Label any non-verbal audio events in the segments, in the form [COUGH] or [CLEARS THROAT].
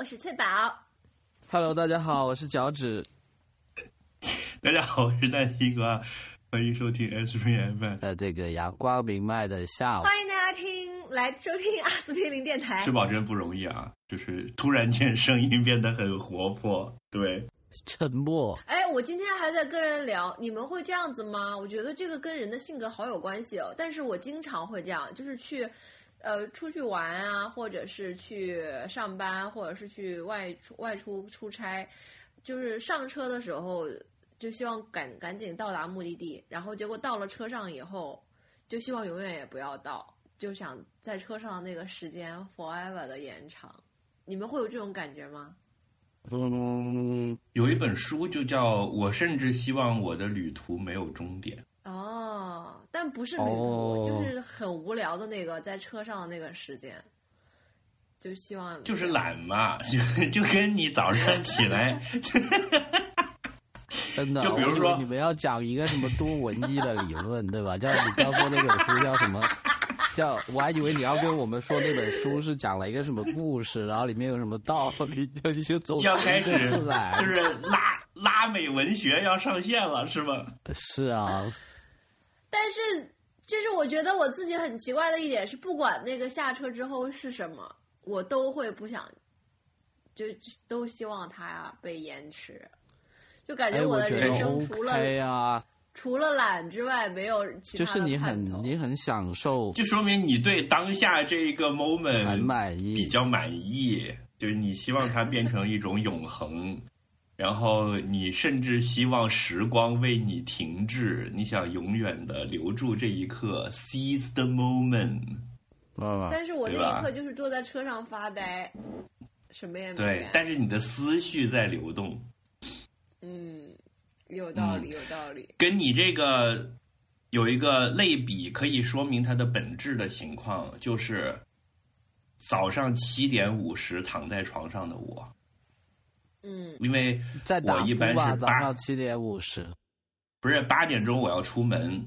我是翠宝。Hello，大家好，我是脚趾。大家好，我是大西瓜，欢迎收听 S 3 FM。呃，这个阳光明媚的下午，欢迎大家听来收听阿司匹林电台吃。饱真不容易啊，就是突然间声音变得很活泼。对，沉默。哎，我今天还在跟人聊，你们会这样子吗？我觉得这个跟人的性格好有关系哦。但是我经常会这样，就是去，呃，出去玩啊，或者是去上班，或者是去外出外出出差，就是上车的时候就希望赶赶紧到达目的地，然后结果到了车上以后，就希望永远也不要到，就想在车上的那个时间 forever 的延长。你们会有这种感觉吗？有一本书就叫《我甚至希望我的旅途没有终点》。哦，但不是旅途，哦就是很无聊的那个在车上的那个时间，就希望就是懒嘛，[LAUGHS] 就就跟你早上起来 [LAUGHS] [LAUGHS] 真的。就比如说你们要讲一个什么多文艺的理论，对吧？叫你刚说那本书叫什么？叫我还以为你要跟我们说那本书是讲了一个什么故事，然后里面有什么道理，就你就走要开始。就是拉拉美文学要上线了，是吗？是啊，但是，就是我觉得我自己很奇怪的一点是，不管那个下车之后是什么，我都会不想，就都希望它被延迟，就感哎，觉我的人生除了、OK 啊，除了懒之外没有其他就是你很你很享受，就说明你对当下这一个 moment 很满意。比较满意，就是你希望它变成一种永恒，然后你甚至希望时光为你停滞，你想永远的留住这一刻，seize the moment。啊，但是我那一刻就是坐在车上发呆，什么也没干，对但是你的思绪在流动，嗯，有道理，有道理。跟你这个有一个类比，可以说明它的本质的情况，就是早上七点五十躺在床上的我，嗯，因为我一般，是八早上七点五十。不是八点钟我要出门，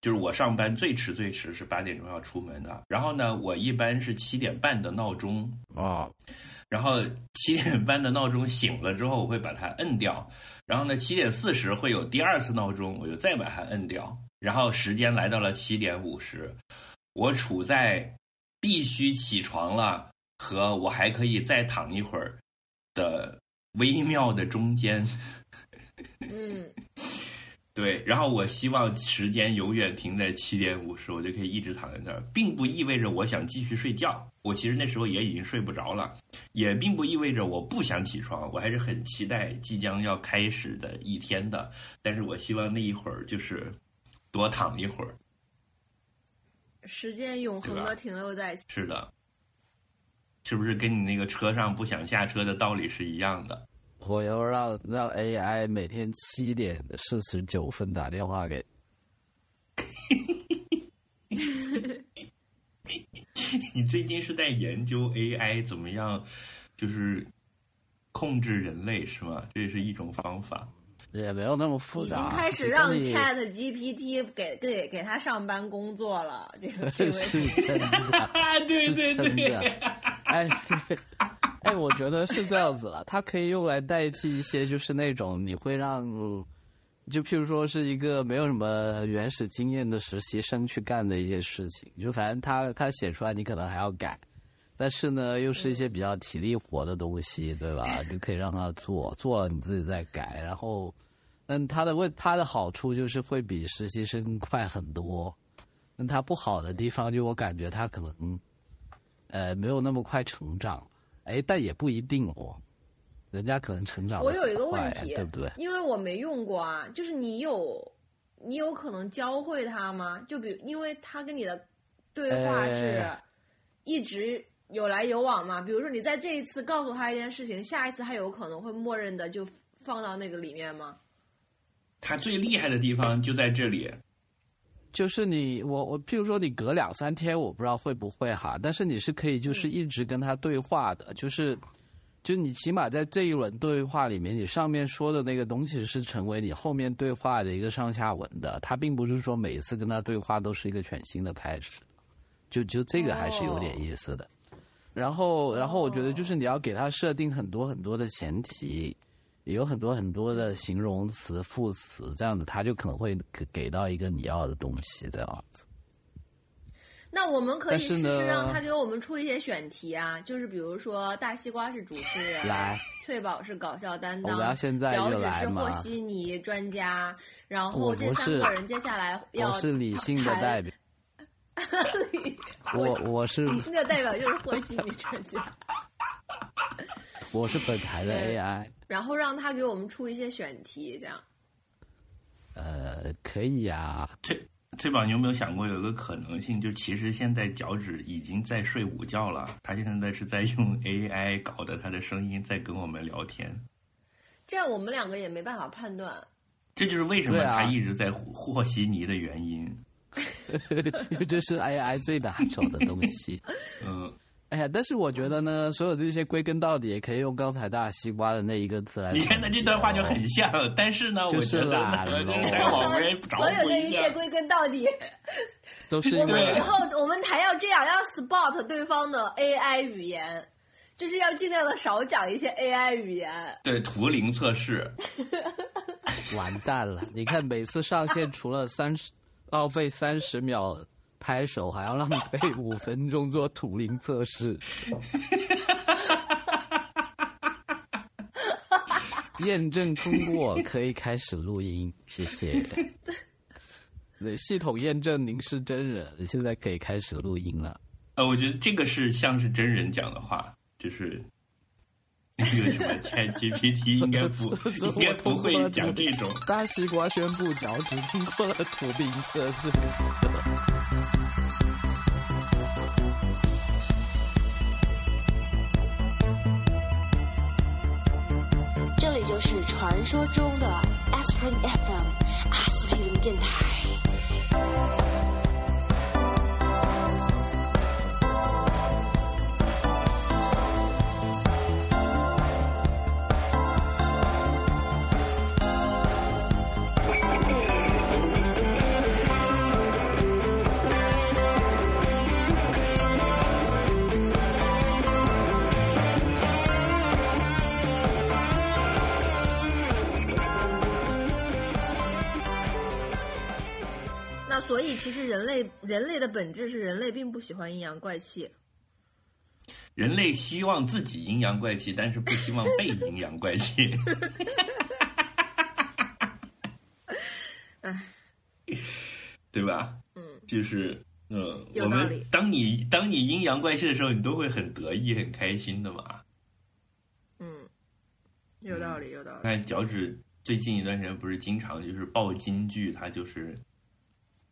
就是我上班最迟最迟是八点钟要出门的。然后呢，我一般是七点半的闹钟，啊，然后七点半的闹钟醒了之后，我会把它摁掉。然后呢，七点四十会有第二次闹钟，我就再把它摁掉。然后时间来到了七点五十，我处在必须起床了和我还可以再躺一会儿的微妙的中间。嗯，[LAUGHS] 对，然后我希望时间永远停在七点五十，我就可以一直躺在那儿，并不意味着我想继续睡觉。我其实那时候也已经睡不着了，也并不意味着我不想起床，我还是很期待即将要开始的一天的。但是我希望那一会儿就是多躺一会儿。时间永恒的停留在是的，是不是跟你那个车上不想下车的道理是一样的？我要让让 AI 每天七点四十九分打电话给 [LAUGHS] 你最近是在研究 AI 怎么样，就是控制人类是吗？这也是一种方法。也没有那么复杂已。经开始让 Chat GPT 给给给他上班工作了，这个 [LAUGHS] 这是真的，啊，对是对真的对，。哎，哎，我觉得是这样子了，它可以用来代替一些就是那种你会让，就譬如说是一个没有什么原始经验的实习生去干的一些事情，就反正他他写出来你可能还要改。但是呢，又是一些比较体力活的东西，[LAUGHS] 对吧？就可以让他做，做了你自己再改。然后，但他的问他的好处就是会比实习生快很多。那他不好的地方，就我感觉他可能，呃，没有那么快成长。哎，但也不一定哦，人家可能成长。我有一个问题，对不对？因为我没用过啊，就是你有你有可能教会他吗？就比因为他跟你的对话是呃一直有来有往嘛。比如说你在这一次告诉他一件事情，下一次他有可能会默认的就放到那个里面吗？他最厉害的地方就在这里。就是你我我，譬如说你隔两三天，我不知道会不会哈，但是你是可以就是一直跟他对话的，就是就你起码在这一轮对话里面，你上面说的那个东西是成为你后面对话的一个上下文的，他并不是说每一次跟他对话都是一个全新的开始，就就这个还是有点意思的。然后，然后我觉得就是你要给他设定很多很多的前提，也有很多很多的形容词、副词，这样子他就可能会给给到一个你要的东西，这样子。那我们可以试试让他给我们出一些选题啊，就是比如说大西瓜是主持人，[LAUGHS] 来，翠宝是搞笑担我当，们要现在脚趾是和稀泥专家，然后这三个人接下来要我是理性的代表，[LAUGHS] 我 [LAUGHS] 我是理性的代表就是和稀泥专家，我是本台的 AI，然后让他给我们出一些选题，这样。呃，可以呀、翠翠宝，你有没有想过有一个可能性，就其实现在脚趾已经在睡午觉了，他现在是在用 [LAUGHS] AI 搞的他的声音在跟我们聊天，这样我们两个也没办法判断。这就是为什么他一直在和和稀泥的原因。[LAUGHS] 因为这是 AI 最拿手的东西。[LAUGHS] 嗯，哎呀，但是我觉得呢，所有这些归根到底，也可以用刚才大西瓜的那一个词来。[LAUGHS] 你看他这段话就很像，但是呢，就是我是再往回找所有补一下这一切。归根到底，都是因我们以后我们还要这样，要 spot 对方的 AI 语言，就是要尽量的少讲一些 AI 语言。对图灵测试，完蛋了。你看每次上线，除了三十浪费三十秒拍手，还要浪费五分钟做图灵测试。验证通过，可以开始录音，谢谢。[LAUGHS] 对，系统验证您是真人，现在可以开始录音了。呃，我觉得这个是像是真人讲的话，就是那个什么 Chat GPT 应该不应该不会讲这种。大西瓜宣布脚趾通过了图灵测试。这里就是传说中的 Aspirin FM 阿司匹林电台。所以其实人类人类的本质是人类并不喜欢阴阳怪气。人类希望自己阴阳怪气，但是不希望被阴阳怪气。哎，对吧？嗯，就是，嗯，我们当你当你阴阳怪气的时候，你都会很得意、很开心的嘛。嗯，有道理，有道理。看脚趾最近一段时间不是经常就是爆金句，他就是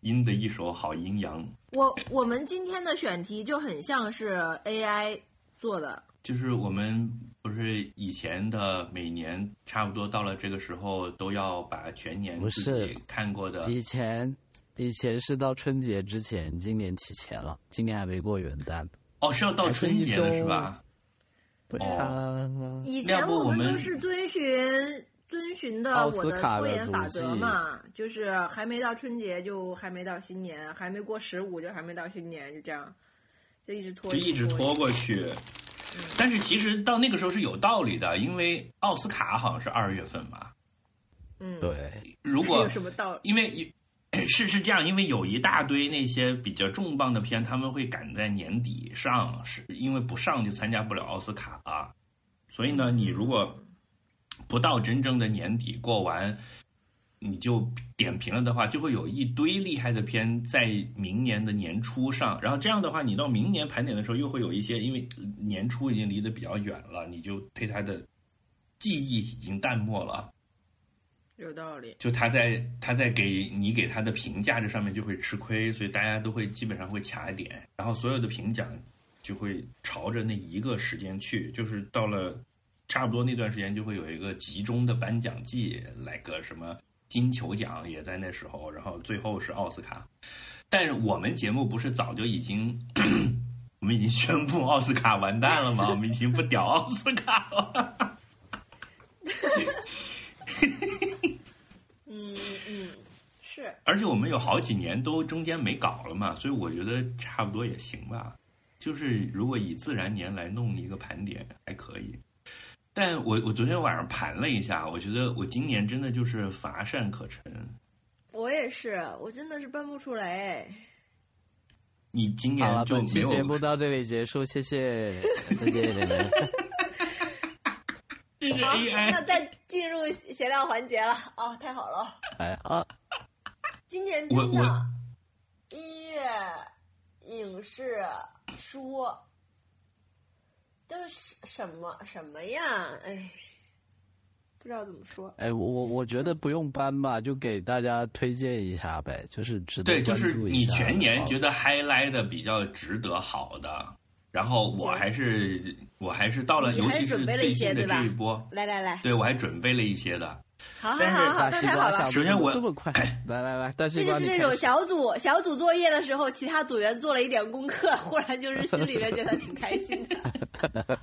阴的一手好阴阳，我我们今天的选题就很像是 AI 做的，就是我们不是以前的每年差不多到了这个时候都要把全年不自是己看过的以前以前是到春节之前，今年提前了，今年还没过元旦。哦，是要到春节了是吧？对啊，以前我们们都是遵循遵循的我的拖延法则嘛，就是还没到春节就还没到新年，还没过十五就还没到新年，就这样，就一直拖，就一直拖过去。但是其实到那个时候是有道理的，因为奥斯卡好像是二月份嘛。嗯，对，如果有什么道理？因为是是这样，因为有一大堆那些比较重磅的片，他们会赶在年底上，是因为不上就参加不了奥斯卡了。所以呢，你如果不到真正的年底过完，你就点评了的话，就会有一堆厉害的片在明年的年初上。然后这样的话，你到明年盘点的时候，又会有一些，因为年初已经离得比较远了，你就对它的记忆已经淡漠了。有道理。就他在他在给你给他的评价这上面就会吃亏，所以大家都会基本上会卡点，然后所有的评奖就会朝着那一个时间去，就是到了差不多那段时间就会有一个集中的颁奖季，来个什么金球奖也在那时候，然后最后是奥斯卡。但是我们节目不是早就已经 [COUGHS] 我们已经宣布奥斯卡完蛋了吗？我们已经不屌奥斯卡了。嗯嗯，是。而且我们有好几年都中间没搞了嘛，所以我觉得差不多也行吧。就是如果以自然年来弄一个盘点还可以。但我我昨天晚上盘了一下，我觉得我今年真的就是乏善可陈。我也是，我真的是搬不出来。你今好了，年就没本期节目到这里结束，谢谢，[LAUGHS] 再见。这是 [LAUGHS] 好那再进入闲聊环节了啊、太好了！哎啊，今年我真的我音乐、影视、书都是什么什么呀？哎，不知道怎么说。哎，我我我觉得不用搬吧，就给大家推荐一下呗，就是值得对，就是你全年觉得 highlight 的比较值得好的，然后我还是我还是到了，尤其是准备了最近的这一波，来来来，对我还准备了一些的。好好但是好好，大西瓜下那太好了。首先我这么快，来来来，大西瓜这就是那种小组小组作业的时候，其他组员做了一点功课，忽然就是心里面觉得挺开心的。[LAUGHS]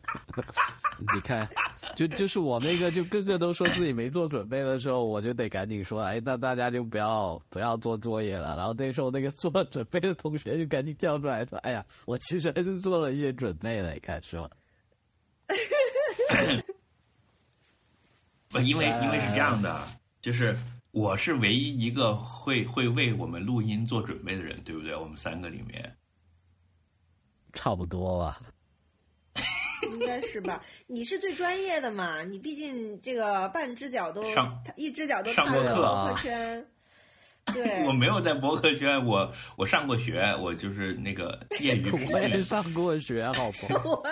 你看，就就是我那个，就个个都说自己没做准备的时候，我就得赶紧说，哎，那大家就不要不要做作业了。然后那时候那个做准备的同学就赶紧跳出来说，哎呀，我其实还是做了一些准备的，你看是吧？不，因为因为是这样的，就是我是唯一一个会会为我们录音做准备的人，对不对？我们三个里面，差不多吧。[LAUGHS] 应该是吧？你是最专业的嘛？你毕竟这个半只脚都上一只脚都上过课。对，[LAUGHS] 我没有在博客圈，我我上过学，我就是那个业余 [LAUGHS] 培我也训。上过学，好不好？我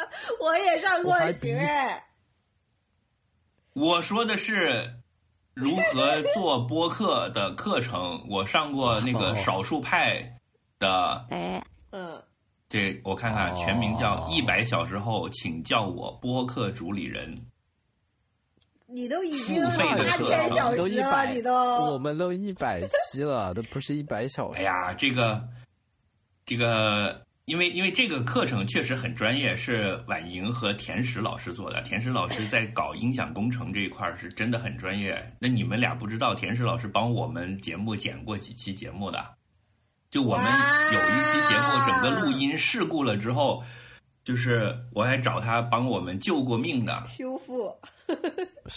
我也上过学。我说的是如何做播客的课程，我上过那个哦。少数派的，哎，嗯，对我看看，哦全名叫一百小时后，请叫我播客主理人。你都已经付费的八课程。千小都一时了，百，你都。我们都一百期了，都不是一百小时。哎呀，这个这个，因为因为这个课程确实很专业，是婉莹和田石老师做的。田石老师在搞音响工程这一块儿是真的很专业。那你们俩不知道，田石老师帮我们节目剪过几期节目的。就我们有一期节目，整个录音事故了之后，就是我还找他帮我们救过命的。修复。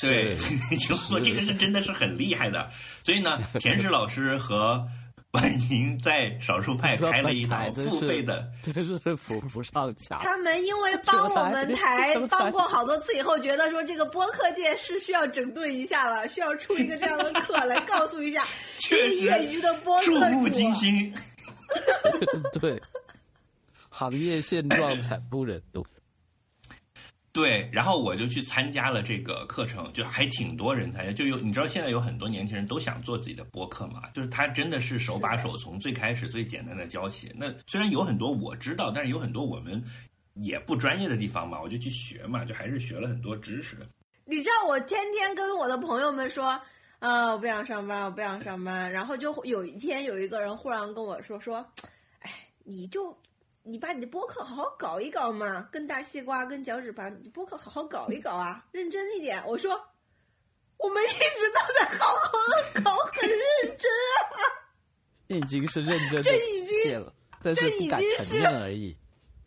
对，[LAUGHS] 修复这个是真的是很厉害的。所以呢，[LAUGHS] 田石老师和婉莹在少数派开了一档付费的，[LAUGHS] 真是扶不上墙。他们因为帮我们台帮过好多次以后，觉得说这个播客界是需要整顿一下了，需要出一个这样的课来 [LAUGHS] 告诉一下 [LAUGHS] 确实业余的播客触主目惊心。对，行业现状惨不忍睹。对，然后我就去参加了这个课程，就还挺多人参加，就有你知道现在有很多年轻人都想做自己的播客嘛，就是他真的是手把手从最开始最简单的教起。那虽然有很多我知道，但是有很多我们也不专业的地方嘛，我就去学嘛，就还是学了很多知识。你知道我天天跟我的朋友们说，呃，我不想上班，我不想上班。然后就有一天有一个人忽然跟我说说，哎，你就你把你的播客好好搞一搞嘛，跟大西瓜跟脚趾把你播客好好搞一搞啊，[LAUGHS] 认真一点。我说，我们一直都在好好的搞，很认真啊。已经是认真的这已经谢了，但是不敢承认而已。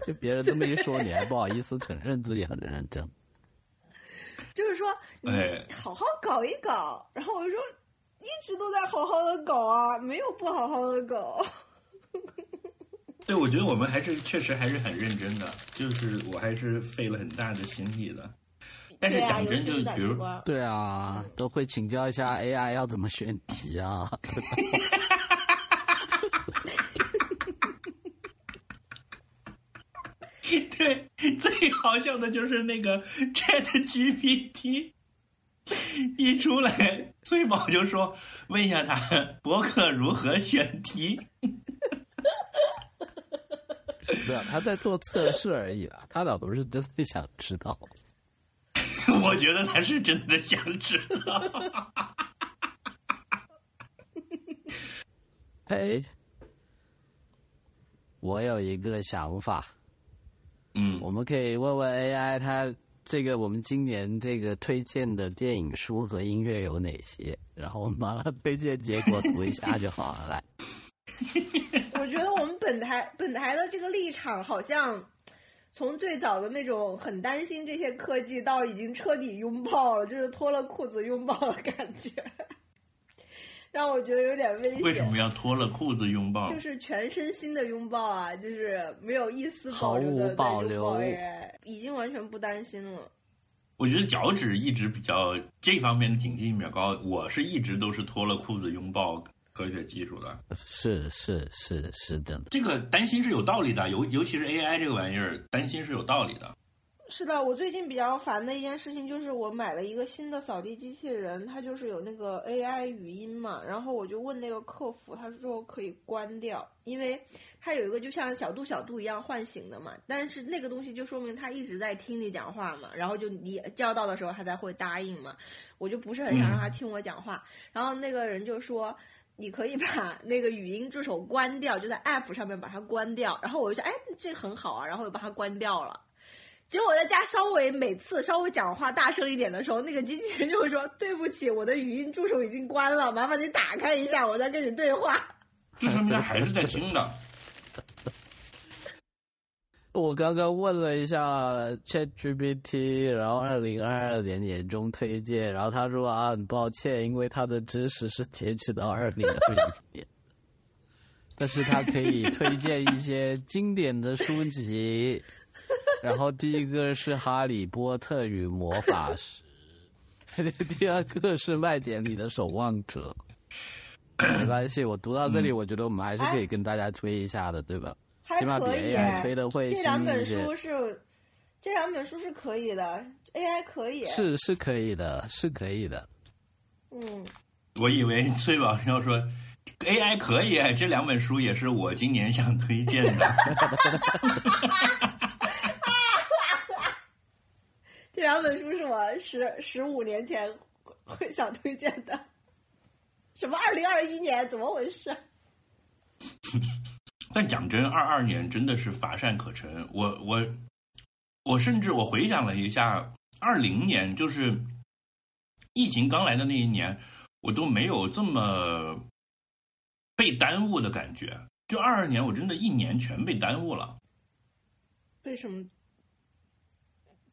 就别人这么一说，你还不好意思承认自己很认真。就是说你哎好好搞一搞。然后我说，一直都在好好的搞啊，没有不好好的搞。对，我觉得我们还是确实还是很认真的，就是我还是费了很大的心力的。但是讲真，就比如。对啊，都会请教一下 AI 要怎么选题啊。[LAUGHS] 对，最好笑的就是那个 Chat GPT 一出来，翠宝就说：“问一下他博客如何选题。[LAUGHS] 对啊，他在做测试而已啦，他倒不是真的想知道。[LAUGHS] ”我觉得他是真的想知道。[LAUGHS] 哎，我有一个想法，嗯，我们可以问问 AI，它这个我们今年这个推荐的电影、书和音乐有哪些？然后我们把它推荐结果读一下就好了。来，我觉得我们本台本台的这个立场好像从最早的那种很担心这些科技，到已经彻底拥抱了，就是脱了裤子拥抱的感觉，让我觉得有点危险。为什么要脱了裤子拥抱？就是全身心的拥抱啊，就是没有一丝毫无保保留哎，已经完全不担心了。我觉得脚趾一直比较这方面的警惕性比较高，我是一直都是脱了裤子拥抱科学技术的。是是是是的，这个担心是有道理的，尤尤其是 AI 这个玩意儿，担心是有道理的。是的，我最近比较烦的一件事情就是我买了一个新的扫地机器人，它就是有那个 AI 语音嘛，然后我就问那个客服，他说可以关掉，因为它有一个就像小度小度一样唤醒的嘛，但是那个东西就说明它一直在听你讲话嘛，然后就你叫到的时候它才会答应嘛，我就不是很想让它听我讲话，然后那个人就说。你可以把那个语音助手关掉，就在 App 上面把它关掉。然后我就说，哎，这很好啊，然后又把它关掉了。结果我在家稍微每次稍微讲话大声一点的时候，那个机器人就会说：“对不起，我的语音助手已经关了，麻烦你打开一下，我再跟你对话。”这说明它还是在听的。我刚刚问了一下 ChatGPT，然后二零二二年年终推荐，然后他说啊，很抱歉，因为他的知识是截止到二零二一年，[LAUGHS] 但是他可以推荐一些经典的书籍。然后第一个是《哈利波特与魔法石》，[LAUGHS] 第二个是《麦田里的守望者》。没关系，我读到这里，我觉得我们还是可以跟大家推一下的，对吧？起码比 AI 推的会这两本书是，这两本书是可以的，AI 可以，是是可以的，是可以的。嗯，我以为崔宝要说 AI 可以，这两本书也是我今年想推荐的。[LAUGHS] 这两本书是我十十五年前会想推荐的。什么？二零二一年？怎么回事？[LAUGHS] 但讲真，二二年真的是乏善可陈。我我我甚至我回想了一下，二零年就是疫情刚来的那一年，我都没有这么被耽误的感觉。就二二年，我真的一年全被耽误了。为什么？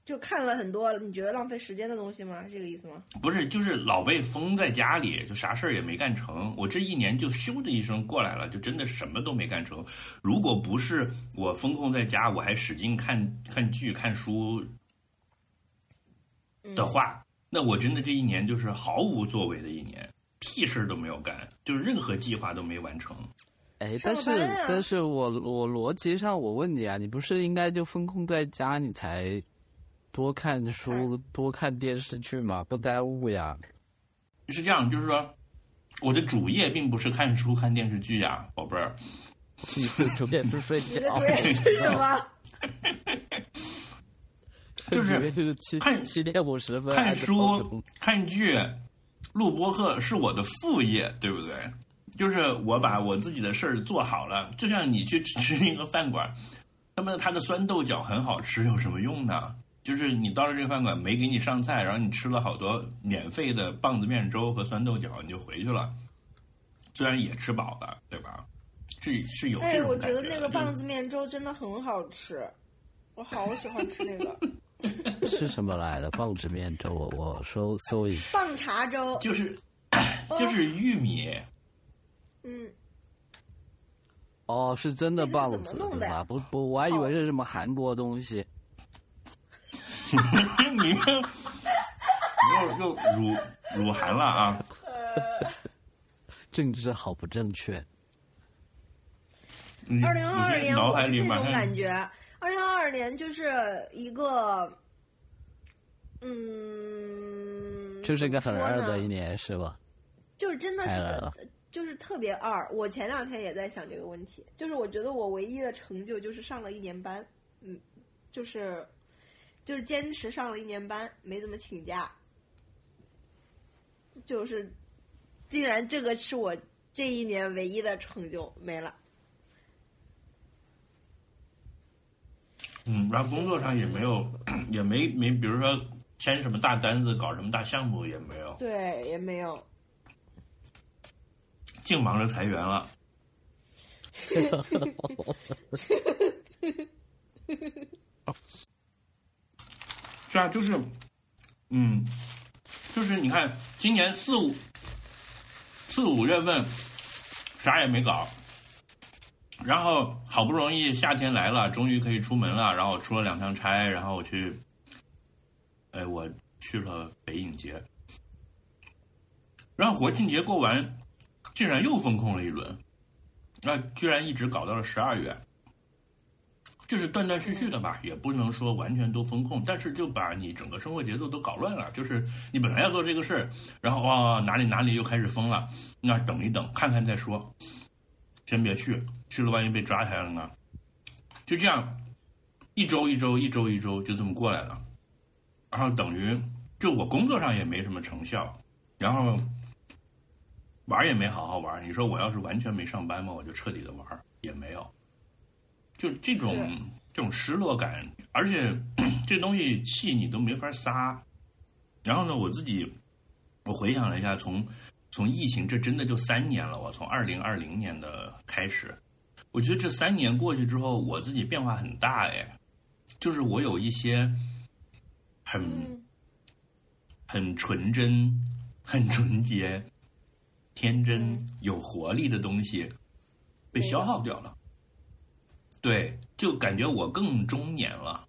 就看了很多你觉得浪费时间的东西吗？是这个意思吗？不是，就是老被封在家里，就啥事儿也没干成。我这一年就咻的一声过来了，就真的什么都没干成。如果不是我封控在家，我还使劲看看剧、看书的话，那我真的这一年就是毫无作为的一年，屁事儿都没有干，就是任何计划都没完成。哎，但是但是我我逻辑上我问你啊，你不是应该就封控在家，你才？多看书，多看电视剧嘛，不耽误呀。是这样，就是说，我的主业并不是看书、看电视剧呀，宝贝儿。你的主业是睡觉。是什么？[LAUGHS] 就是看七点五十分。看书、看剧、录播课是我的副业，对不对？就是我把我自己的事儿做好了，就像你去吃一个饭馆，那么它的酸豆角很好吃，有什么用呢？就是你到了这个饭馆没给你上菜，然后你吃了好多免费的棒子面粥和酸豆角，你就回去了。虽然也吃饱了，对吧？是是有这种感觉。哎，我觉得那个棒子面粥真的很好吃，我好喜欢吃那个。[LAUGHS] [LAUGHS] 是什么来的棒子面粥？我我搜搜一下。棒茶粥。就是 [CLEARS THROAT] 就是玉米。嗯。哦，是真的棒子对吧？不不，我还以为是什么韩国东西。[LAUGHS] 你又又辱辱韩了啊！政治好不正确。二零二二年我是这种感觉，二零二二年就是一个，嗯，就是一个很二的一年，是吧？就是真的是，就是特别二。我前两天也在想这个问题，就是我觉得我唯一的成就就是上了一年班，嗯，就是。就是坚持上了一年班，没怎么请假。就是，竟然这个是我这一年唯一的成就，没了。嗯，然后工作上也没有，也没没，比如说签什么大单子，搞什么大项目也没有。对，也没有。净忙着裁员了。对啊，就是，嗯，就是你看，今年四五四五月份啥也没搞，然后好不容易夏天来了，终于可以出门了，然后出了两趟差，然后我去，哎，我去了北影节，然后国庆节过完，竟然又封控了一轮，那居然一直搞到了十二月。就是断断续续的吧，也不能说完全都封控，但是就把你整个生活节奏都搞乱了。就是你本来要做这个事儿，然后哇哪里哪里又开始封了，那等一等看看再说，先别去，去了万一被抓起来了呢？就这样，一周一周一周一周就这么过来了，然后等于就我工作上也没什么成效，然后玩也没好好玩。你说我要是完全没上班嘛，我就彻底的玩也没有。就这种这种失落感，而且 [CLEARS THROAT] 这东西气你都没法撒。然后呢，我自己我回想了一下，从从疫情这真的就三年了。我从二零二零年的开始，我觉得这三年过去之后，我自己变化很大哎。就是我有一些很很纯真、很纯洁、天真、有活力的东西被消耗掉了。对，就感觉我更中年了，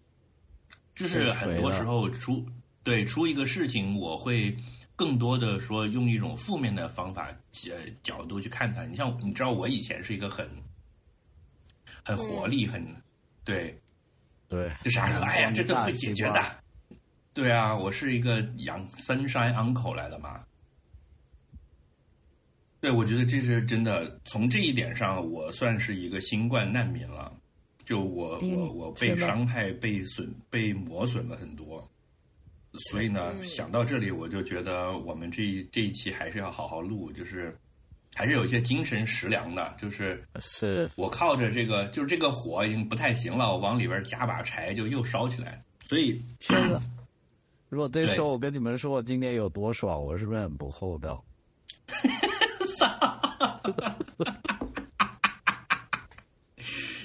就是很多时候出对出一个事情，我会更多的说用一种负面的方法呃角度去看它。你像你知道，我以前是一个很很活力，很对对，就啥时候哎呀，这都会解决的。对啊，我是一个养 sunshine uncle 来的嘛。对，我觉得这是真的。从这一点上，我算是一个新冠难民了。就我我我被伤害、被损、被磨损了很多，所以呢，想到这里，我就觉得我们这这一期还是要好好录，就是还是有一些精神食粮的。就是是我靠着这个，就是这个火已经不太行了，我往里边加把柴，就又烧起来。所以，天呐，如果这时候我跟你们说我今天有多爽，我是不是很不厚道？[LAUGHS]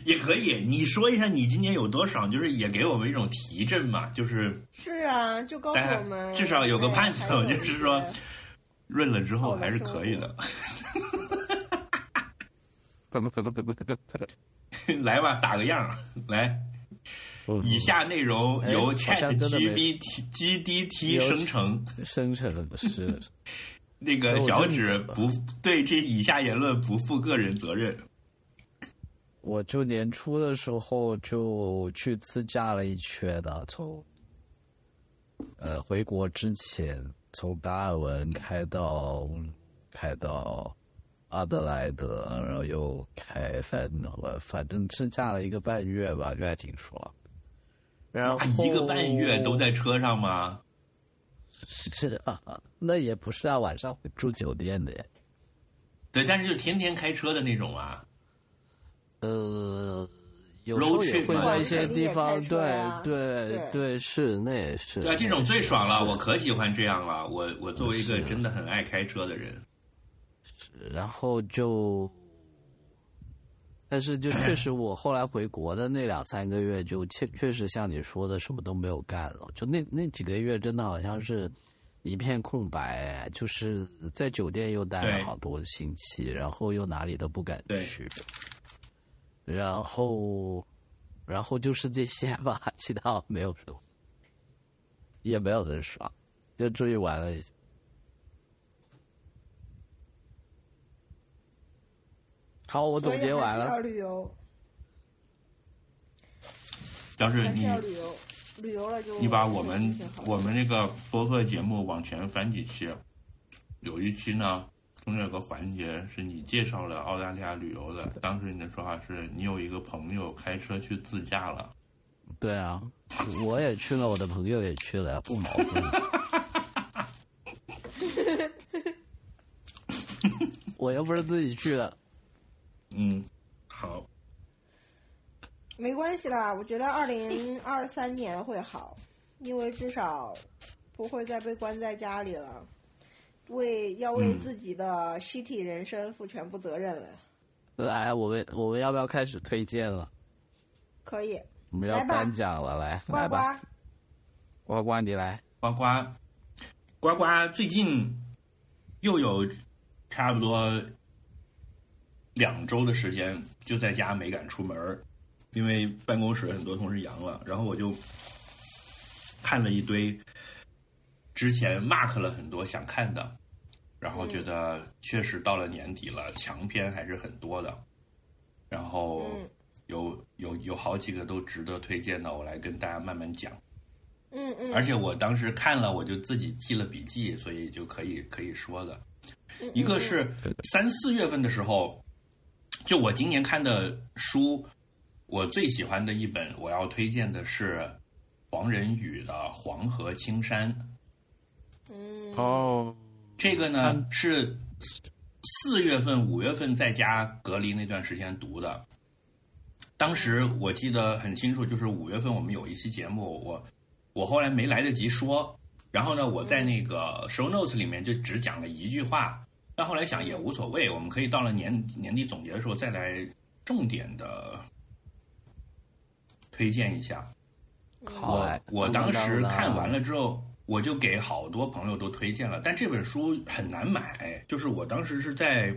也可以，你说一下你今年有多爽，就是也给我们一种提振嘛，就是是啊，就告诉我们至少有个盼头，就是说润了之后还是可以的。[LAUGHS] 来吧，打个样来。以下内容由 Chat GPT GDT 生成，生成的是 [LAUGHS] 那个脚趾不对，这以下言论不负个人责任。我就年初的时候就去自驾了一圈的，从呃回国之前，从达尔文开到开到阿德莱德，然后又开反了，反正自驾了一个半月吧，就还挺爽。然后一个半月都在车上吗？是啊，那也不是啊，晚上会住酒店的。对，但是就天天开车的那种啊。呃，有时候也会在一些地方，对对对，是那也是。对啊，这种最爽了，我可喜欢这样了。我我作为一个真的很爱开车的人，然后就，但是就 [CLEARS THROAT] 确实，我后来回国的那两三个月，就确确实像你说的，什么都没有干了。就那那几个月，真的好像是一片空白，就是在酒店又待了好多星期，然后又哪里都不敢去。然后，然后就是这些吧，其他没有什么，也没有人刷，就出去玩了一下。好，我总结完了。要旅游。要是你旅游，旅游了就你把我们我们那个播客节目往前翻几期，有一期呢。中间有个环节是你介绍了澳大利亚旅游的，当时你的说法是你有一个朋友开车去自驾了。对啊，我也去了，我的朋友也去了，不矛盾。[LAUGHS] 我又不是自己去的。嗯，好。没关系啦，我觉得二零二三年会好，因为至少不会再被关在家里了。为要为自己的西体人生负全部责任了。来，我们我们要不要开始推荐了？可以。我们要颁奖了，来呱来吧，呱，呱呱你来。呱呱，呱呱，最近又有差不多两周的时间就在家没敢出门，因为办公室很多同事阳了，然后我就看了一堆之前 mark 了很多想看的，然后觉得确实到了年底了，强片还是很多的，然后嗯。有有有好几个都值得推荐的，我来跟大家慢慢讲。嗯嗯，而且我当时看了，我就自己记了笔记，所以就可以可以说的。嗯。一个是三四月份的时候，就我今年看的书，我最喜欢的一本，我要推荐的是黄仁宇的《黄河青山》。嗯。哦，这个呢是四月份、五月份在家隔离那段时间读的。当时我记得很清楚，就是五月份我们有一期节目，我我后来没来得及说，然后呢，我在那个 show notes 里面就只讲了一句话，但后来想也无所谓，我们可以到了年年底总结的时候再来重点的推荐一下。好来，我当时看完了之后，我就给好多朋友都推荐了，但这本书很难买，就是我当时是在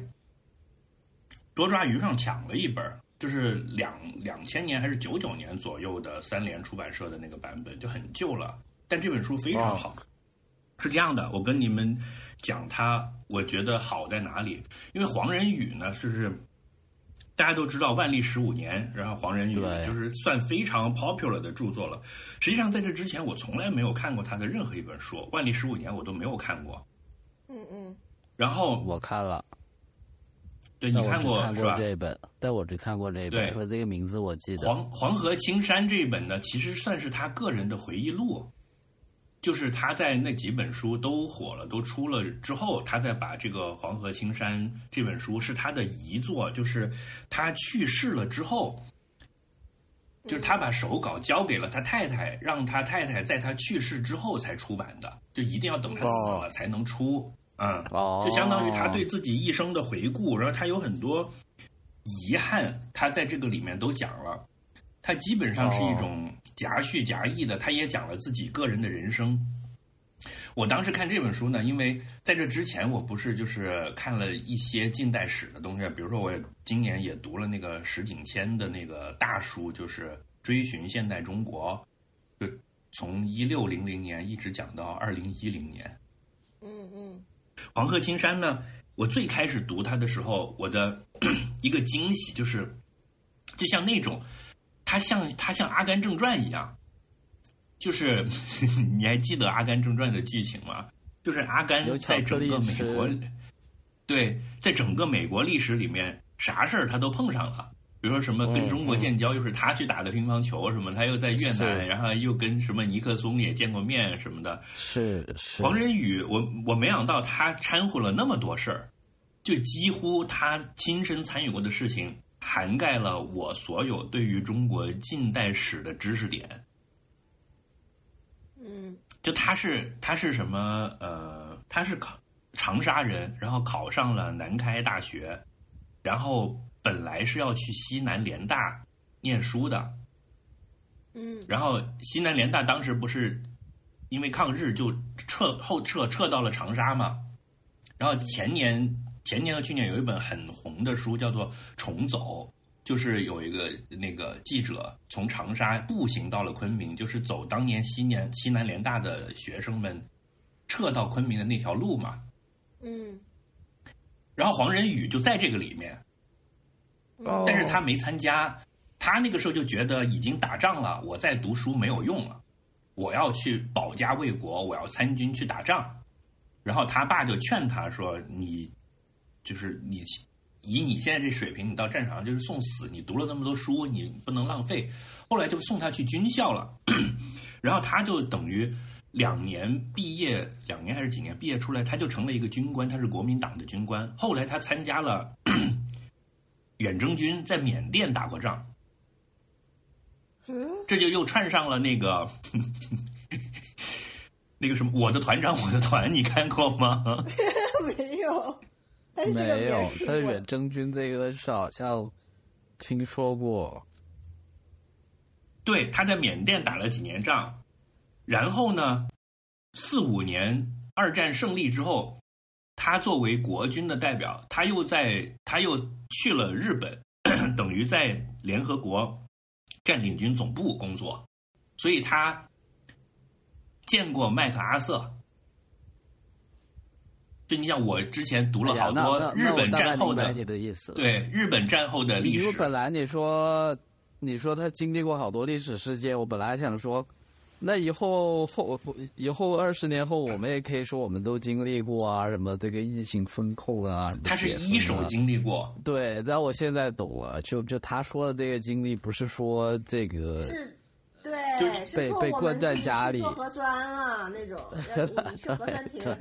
多抓鱼上抢了一本，就是两两千年还是九九年左右的三联出版社的那个版本，就很旧了，但这本书非常好。是这样的，我跟你们讲它，我觉得好在哪里？因为黄仁宇呢，是是大家都知道万历十五年，然后黄仁宇就是算非常 popular 的著作了。实际上在这之前，我从来没有看过他的任何一本书，万历十五年我都没有看过。嗯嗯然后我看了，对你看看过是吧？过这本，但我只看过这对本，说这个名字我记得。黄黄河青山这一本呢，其实算是他个人的回忆录，就是他在那几本书都火了、都出了之后，他再把这个《黄河青山》这本书是他的遗作，就是他去世了之后，就是他把手稿交给了他太太，让他太太在他去世之后才出版的，就一定要等他死了才能出。嗯，哦，就相当于他对自己一生的回顾，然后他有很多遗憾，他在这个里面都讲了。他基本上是一种夹叙夹议的，他也讲了自己个人的人生。我当时看这本书呢，因为在这之前我不是就是看了一些近代史的东西，比如说我今年也读了那个石景谦的那个大书，就是《追寻现代中国》，就从一六零零年一直讲到二零一零年。嗯嗯黄鹤青山呢，我最开始读它的时候，我的 [CLEARS THROAT] 一个惊喜就是，就像那种，它像他像《阿甘正传》一样，就是 [LAUGHS] 你还记得《阿甘正传》的剧情吗？就是阿甘在整个美国，对，在整个美国历史里面，啥事儿他都碰上了。比如说什么跟嗯中国建交，又是他去打的乒乓球什么，他又在越南，然后又跟什么尼克松也见过面什么的。是是黄仁宇，我我没想到他掺和了那么多事儿，就几乎他亲身参与过的事情涵盖了我所有对于中国近代史的知识点。嗯就他是他是什么？呃，他是考长沙人，然后考上了南开大学，然后本来是要去西南联大念书的，嗯然后西南联大当时不是因为抗日就撤后撤撤到了长沙嘛，然后前年前年和去年有一本很红的书叫做《重走》，就是有一个那个记者从长沙步行到了昆明，就是走当年西年西南联大的学生们撤到昆明的那条路嘛。嗯然后黄仁宇就在这个里面，哦但是他没参加，他那个时候就觉得已经打仗了，我再读书没有用了，我要去保家卫国，我要参军去打仗。然后他爸就劝他说：“你就是你以你现在这水平，你到战场上就是送死。你读了那么多书，你不能浪费。”后来就送他去军校了，[CLEARS THROAT] 然后他就等于两年毕业，两年还是几年毕业出来，他就成了一个军官，他是国民党的军官。后来他参加了 [CLEARS THROAT] 远征军，在缅甸打过仗，嗯这就又串上了那个 [LAUGHS] 那个什么《我的团长我的团》，你看过吗？[LAUGHS] 没有，但是这个没有名儿，听过但是远征军这个是好像听说过。对，他在缅甸打了几年仗，然后呢，四五年二战胜利之后，他作为国军的代表，他又在他又去了日本，等于在联合国占领军总部工作，所以他见过麦克阿瑟。就你像我之前读了好多日本战后的，你的意思，对日本战后的历史。因为本来你说，你说他经历过好多历史事件，我本来想说，那以后后以后二十年后，我们也可以说我们都经历过啊，什么这个疫情风控啊，他是一手经历过。对，但我现在懂了，就就他说的这个经历，不是说这个是，对，就是被被关在家里做核酸了那种，[LAUGHS] 去核酸亭。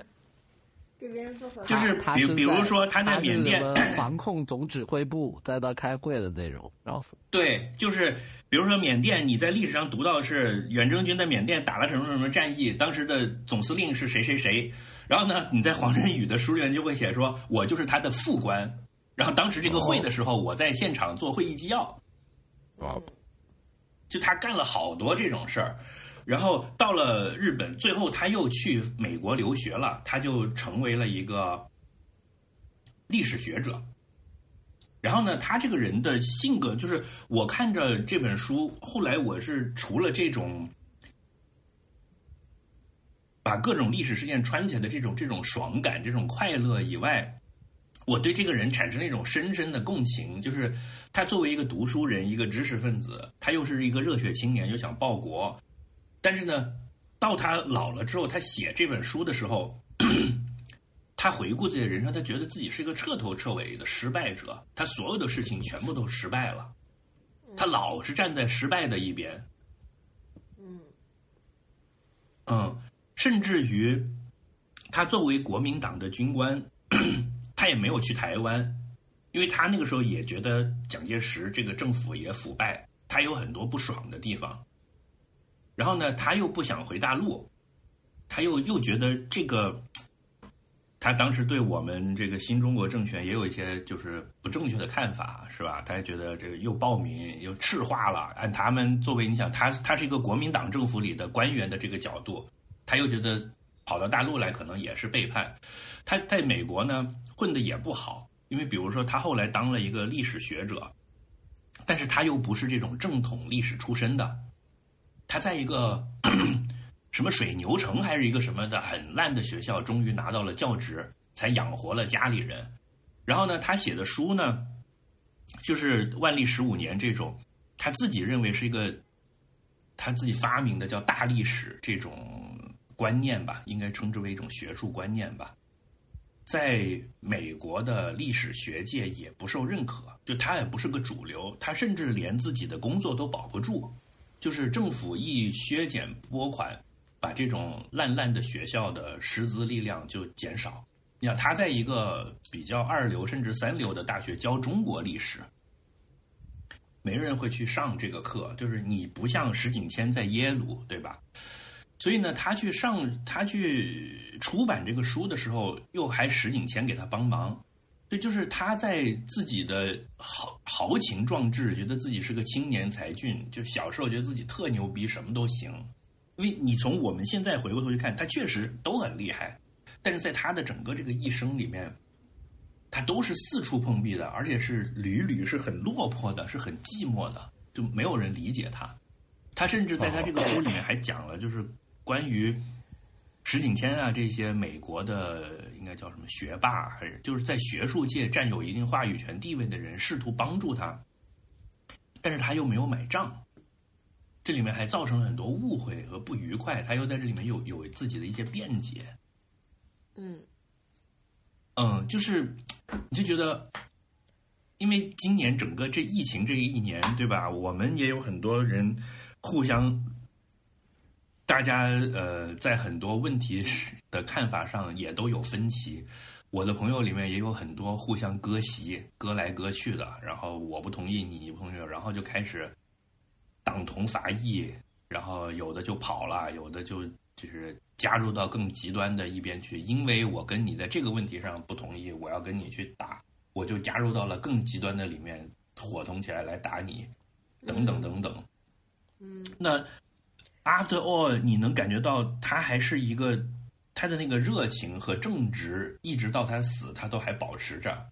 给别人做核就是比比如说他在缅甸 [LAUGHS] 防控总指挥部在那开会的内容，然后对，就是比如说缅甸，你在历史上读到是远征军在缅甸打了什么什么战役，当时的总司令是谁谁谁，然后呢，你在黄仁宇的书里面就会写说，我就是他的副官，然后当时这个会的时候，我在现场做会议纪要，啊，就他干了好多这种事儿。然后到了日本，最后他又去美国留学了，他就成为了一个历史学者。然后呢，他这个人的性格，就是我看着这本书，后来我是除了这种把各种历史事件穿起来的这种这种爽感、这种快乐以外，我对这个人产生了一种深深的共情。就是他作为一个读书人、一个知识分子，他又是一个热血青年，又想报国。但是呢，到他老了之后，他写这本书的时候，[COUGHS] 他回顾自己的人生，他觉得自己是一个彻头彻尾的失败者，他所有的事情全部都失败了，他老是站在失败的一边。嗯，嗯，甚至于他作为国民党的军官，[COUGHS] 他也没有去台湾，因为他那个时候也觉得蒋介石这个政府也腐败，他有很多不爽的地方。然后呢，他又不想回大陆，他又又觉得这个，他当时对我们这个新中国政权也有一些就是不正确的看法，是吧？他觉得这个又暴民又赤化了。按他们作为你想，他他是一个国民党政府里的官员的这个角度，他又觉得跑到大陆来可能也是背叛。他在美国呢混的也不好，因为比如说他后来当了一个历史学者，但是他又不是这种正统历史出身的。他在一个 [CLEARS THROAT] 什么水牛城还是一个什么的很烂的学校，终于拿到了教职，才养活了家里人。然后呢，他写的书呢，就是万历十五年这种，他自己认为是一个他自己发明的叫大历史这种观念吧，应该称之为一种学术观念吧，在美国的历史学界也不受认可，就他也不是个主流，他甚至连自己的工作都保不住。就是政府一削减拨款，把这种烂烂的学校的师资力量就减少。你想他在一个比较二流甚至三流的大学教中国历史，没人会去上这个课。就是你不像石景谦在耶鲁，对吧？所以呢，他去上他去出版这个书的时候，又还石景谦给他帮忙。就是他在自己的豪豪情壮志，觉得自己是个青年才俊，就小时候觉得自己特牛逼，什么都行。因为你从我们现在回过头去看，他确实都很厉害，但是在他的整个这个一生里面，他都是四处碰壁的，而且是屡屡是很落魄的，是很寂寞的，就没有人理解他。他甚至在他这个书里面还讲了，就是关于。石景谦啊，这些美国的应该叫什么学霸，还是就是在学术界占有一定话语权地位的人，试图帮助他，但是他又没有买账，这里面还造成了很多误会和不愉快，他又在这里面有有自己的一些辩解。嗯，嗯，就是你就觉得，因为今年整个这疫情这一年，对吧？我们也有很多人互相。大家呃，在很多问题的看法上也都有分歧。我的朋友里面也有很多互相割席、割来割去的。然后我不同意，你不同意，然后就开始党同伐异。然后有的就跑了，有的就就是加入到更极端的一边去。因为我跟你在这个问题上不同意，我要跟你去打，我就加入到了更极端的里面，伙同起来来打你，等等等等。嗯，那 After all，你能感觉到他还是一个他的那个热情和正直，一直到他死，他都还保持着。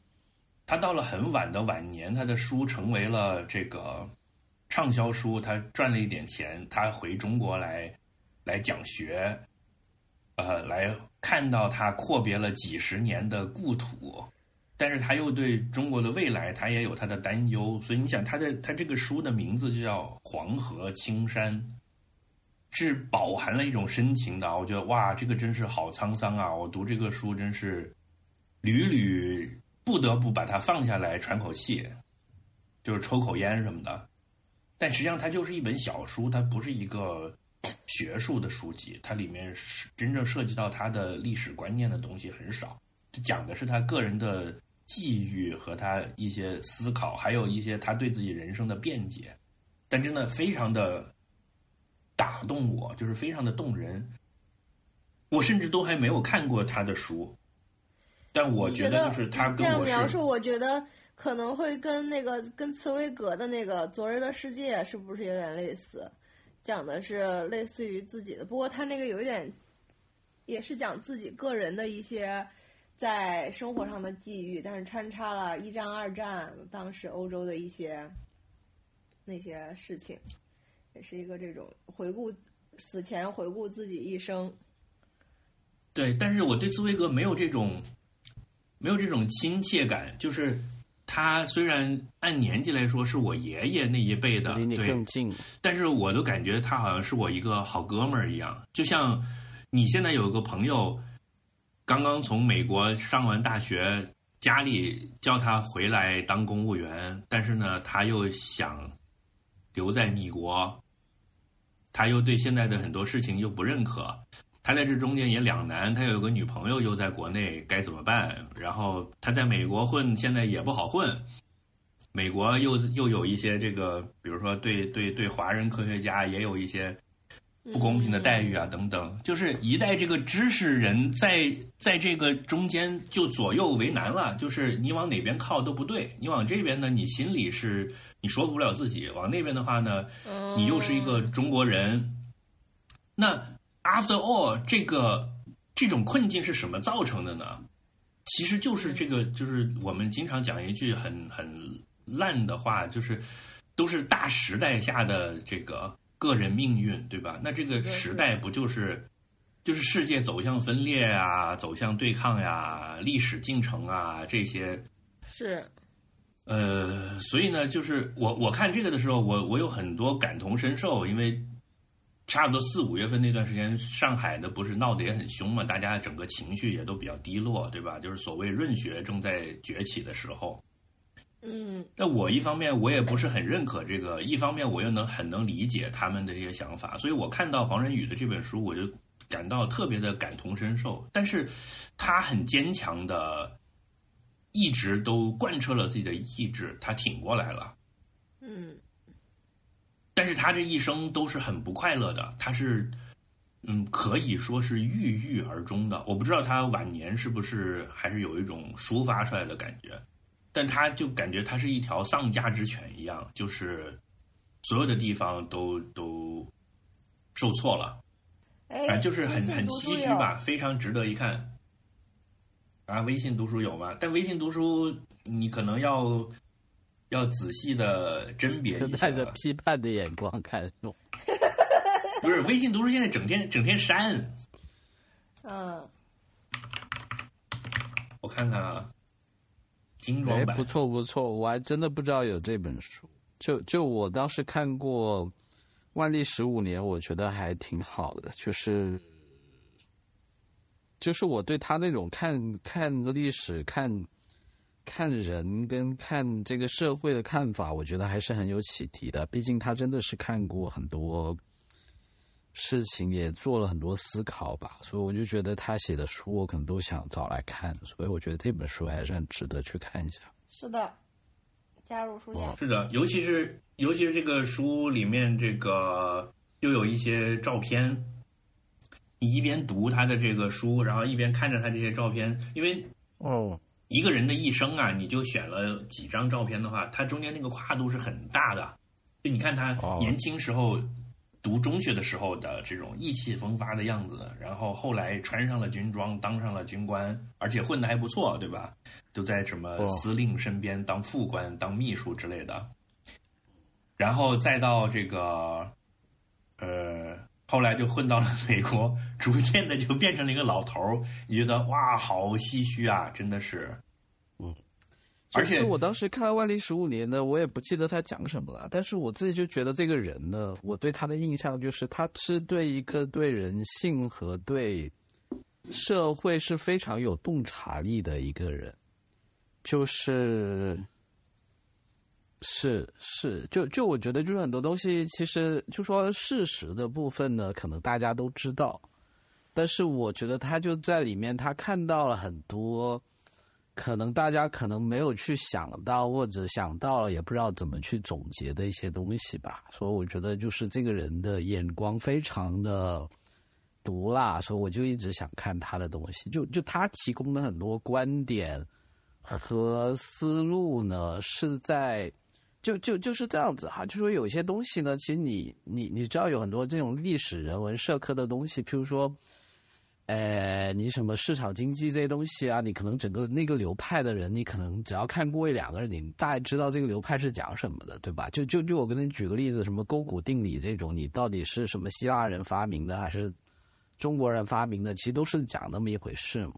他到了很晚的晚年，他的书成为了这个畅销书，他赚了一点钱，他回中国来来讲学，呃，来看到他阔别了几十年的故土，但是他又对中国的未来，他也有他的担忧，所以你想，他的他这个书的名字就叫《黄河青山》，是饱含了一种深情的。我觉得哇，这个真是好沧桑啊！我读这个书真是屡屡不得不把它放下来喘口气，就是抽口烟什么的。但实际上，它就是一本小书，它不是一个学术的书籍，它里面是真正涉及到他的历史观念的东西很少。这讲的是他个人的际遇和他一些思考，还有一些他对自己人生的辩解。但真的非常的打动我，就是非常的动人。我甚至都还没有看过他的书，但我觉得就是他这跟我是样描述，我觉得可能会跟那个跟茨威格的那个《昨日的世界》是不是有点类似？讲的是类似于自己的，不过他那个有一点，也是讲自己个人的一些在生活上的际遇，但是穿插了一战、二战当时欧洲的一些那些事情，也是一个这种回顾死前回顾自己一生。对，但是我对茨威格没有这种没有这种亲切感，就是他虽然按年纪来说是我爷爷那一辈的，离你对，更近。但是我都感觉他好像是我一个好哥们儿一样，就像你现在有个朋友刚刚从美国上完大学，家里叫他回来当公务员，但是呢，他又想留在米国，他又对现在的很多事情又不认可，他在这中间也两难，他有个女朋友又在国内，该怎么办？然后他在美国混，现在也不好混。美国又又有一些这个，比如说对对对华人科学家也有一些不公平的待遇啊，等等，就是一代这个知识人在在这个中间就左右为难了，就是你往哪边靠都不对，你往这边呢，你心里是你说服不了自己；往那边的话呢，你又是一个中国人。那 after all，这个这种困境是什么造成的呢？其实就是这个，就是我们经常讲一句很很烂的话，就是都是大时代下的这个个人命运，对吧？那这个时代不就是就是世界走向分裂啊，走向对抗呀，历史进程啊这些是，呃，所以呢，就是我我看这个的时候，我我有很多感同身受，因为差不多四五月份那段时间，上海呢不是闹得也很凶嘛，大家整个情绪也都比较低落，对吧？就是所谓润学正在崛起的时候。嗯那我一方面我也不是很认可这个，一方面我又能很能理解他们的一些想法，所以我看到黄仁宇的这本书，我就感到特别的感同身受。但是他很坚强的，一直都贯彻了自己的意志，他挺过来了。嗯但是他这一生都是很不快乐的，他是，嗯，可以说是郁郁而终的。我不知道他晚年是不是还是有一种抒发出来的感觉，但他就感觉他是一条丧家之犬一样，就是所有的地方都都受挫了，哎啊，就是很很唏嘘吧，非常值得一看。啊，微信读书有吗？但微信读书你可能要要仔细的甄别一下，带着批判的眼光看，不是微信读书现在整天整天删，嗯，我看看啊，精装哎，版不错不错，我还真的不知道有这本书。就就我当时看过《万历十五年》，我觉得还挺好的，就是就是我对他那种看看历史、看看人跟看这个社会的看法，我觉得还是很有启迪的。毕竟他真的是看过很多事情，也做了很多思考吧，所以我就觉得他写的书，我可能都想找来看。所以我觉得这本书还是很值得去看一下。是的，加入书架。是的，尤其是尤其是这个书里面这个又有一些照片，你一边读他的这个书，然后一边看着他这些照片，因为哦，一个人的一生啊，你就选了几张照片的话，它中间那个跨度是很大的。就你看他哦年轻时候读中学的时候的这种意气风发的样子，然后后来穿上了军装，当上了军官，而且混得还不错，对吧？都在什么哦司令身边当副官、当秘书之类的，然后再到这个，呃，后来就混到了美国，逐渐的就变成了一个老头儿。你觉得哇，好唏嘘啊，真的是。而且我当时看《万历十五年》呢，我也不记得他讲什么了，但是我自己就觉得这个人呢，我对他的印象就是他是对一个对人性和对社会是非常有洞察力的一个人，就是是是，就就我觉得就是很多东西，其实就说事实的部分呢，可能大家都知道，但是我觉得他就在里面，他看到了很多。可能大家可能没有去想到，或者想到了也不知道怎么去总结的一些东西吧。所以我觉得就是这个人的眼光非常的毒辣，所以我就一直想看他的东西。就就他提供的很多观点和思路呢，是在就就就是这样子哈。就说有些东西呢，其实你你你知道有很多这种历史人文社科的东西，譬如说。呃，你什么市场经济这些东西啊？你可能整个那个流派的人，你可能只要看过一两个人，你大概知道这个流派是讲什么的，对吧？就就就我跟你举个例子，什么勾股定理这种，你到底是什么希腊人发明的，还是中国人发明的？其实都是讲那么一回事嘛。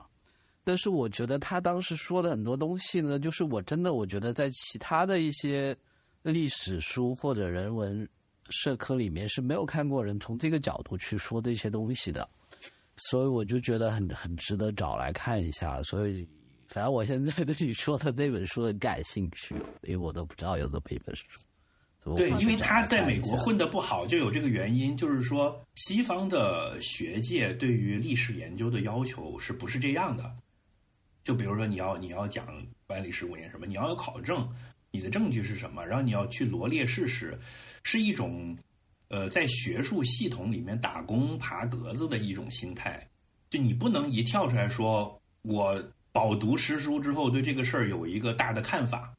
但是我觉得他当时说的很多东西呢，就是我真的我觉得在其他的一些历史书或者人文社科里面是没有看过人从这个角度去说这些东西的。所以我就觉得很很值得找来看一下，所以反正我现在对你说的这本书很感兴趣，因为我都不知道有这么一本书。对，因为他在美国混得不好，就有这个原因，就是说西方的学界对于历史研究的要求是不是这样的？就比如说你要你要讲万历十五年什么，你要有考证，你的证据是什么，然后你要去罗列事实，是一种。呃，在学术系统里面打工爬格子的一种心态，就你不能一跳出来说，我饱读诗书之后对这个事儿有一个大的看法，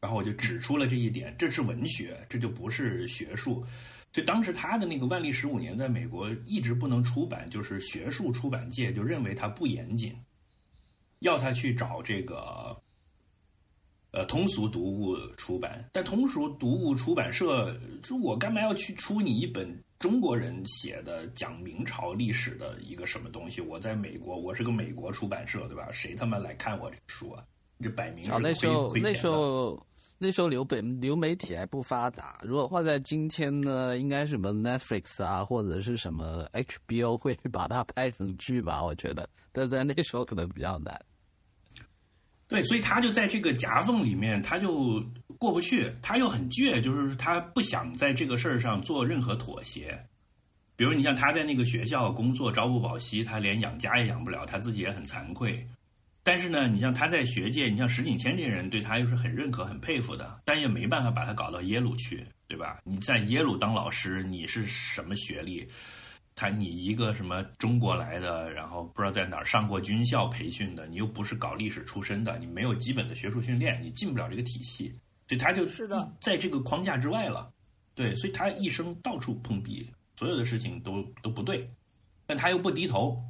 然后我就指出了这一点，这是文学，这就不是学术。所以当时他的那个《万历十五年》在美国一直不能出版，就是学术出版界就认为他不严谨，要他去找这个。呃，通俗读物出版，但通俗读物出版社就：“我干嘛要去出你一本中国人写的讲明朝历史的一个什么东西？我在美国，我是个美国出版社，对吧？谁他妈来看我这书啊？这摆明是亏那时候那时候那时候流本流媒体还不发达，如果放在今天呢，应该什么 Netflix 啊，或者是什么 HBO 会把它拍成剧吧？我觉得，但在那时候可能比较难。对，所以他就在这个夹缝里面，他就过不去，他又很倔，就是他不想在这个事儿上做任何妥协。比如你像他在那个学校工作，朝不保夕，他连养家也养不了，他自己也很惭愧。但是呢，你像他在学界，你像石景谦这些人对他又是很认可、很佩服的，但也没办法把他搞到耶鲁去，对吧？你在耶鲁当老师，你是什么学历？他你一个什么中国来的，然后不知道在哪儿上过军校培训的，你又不是搞历史出身的，你没有基本的学术训练，你进不了这个体系，所以他就是的在这个框架之外了。对，所以他一生到处碰壁，所有的事情都都不对，但他又不低头，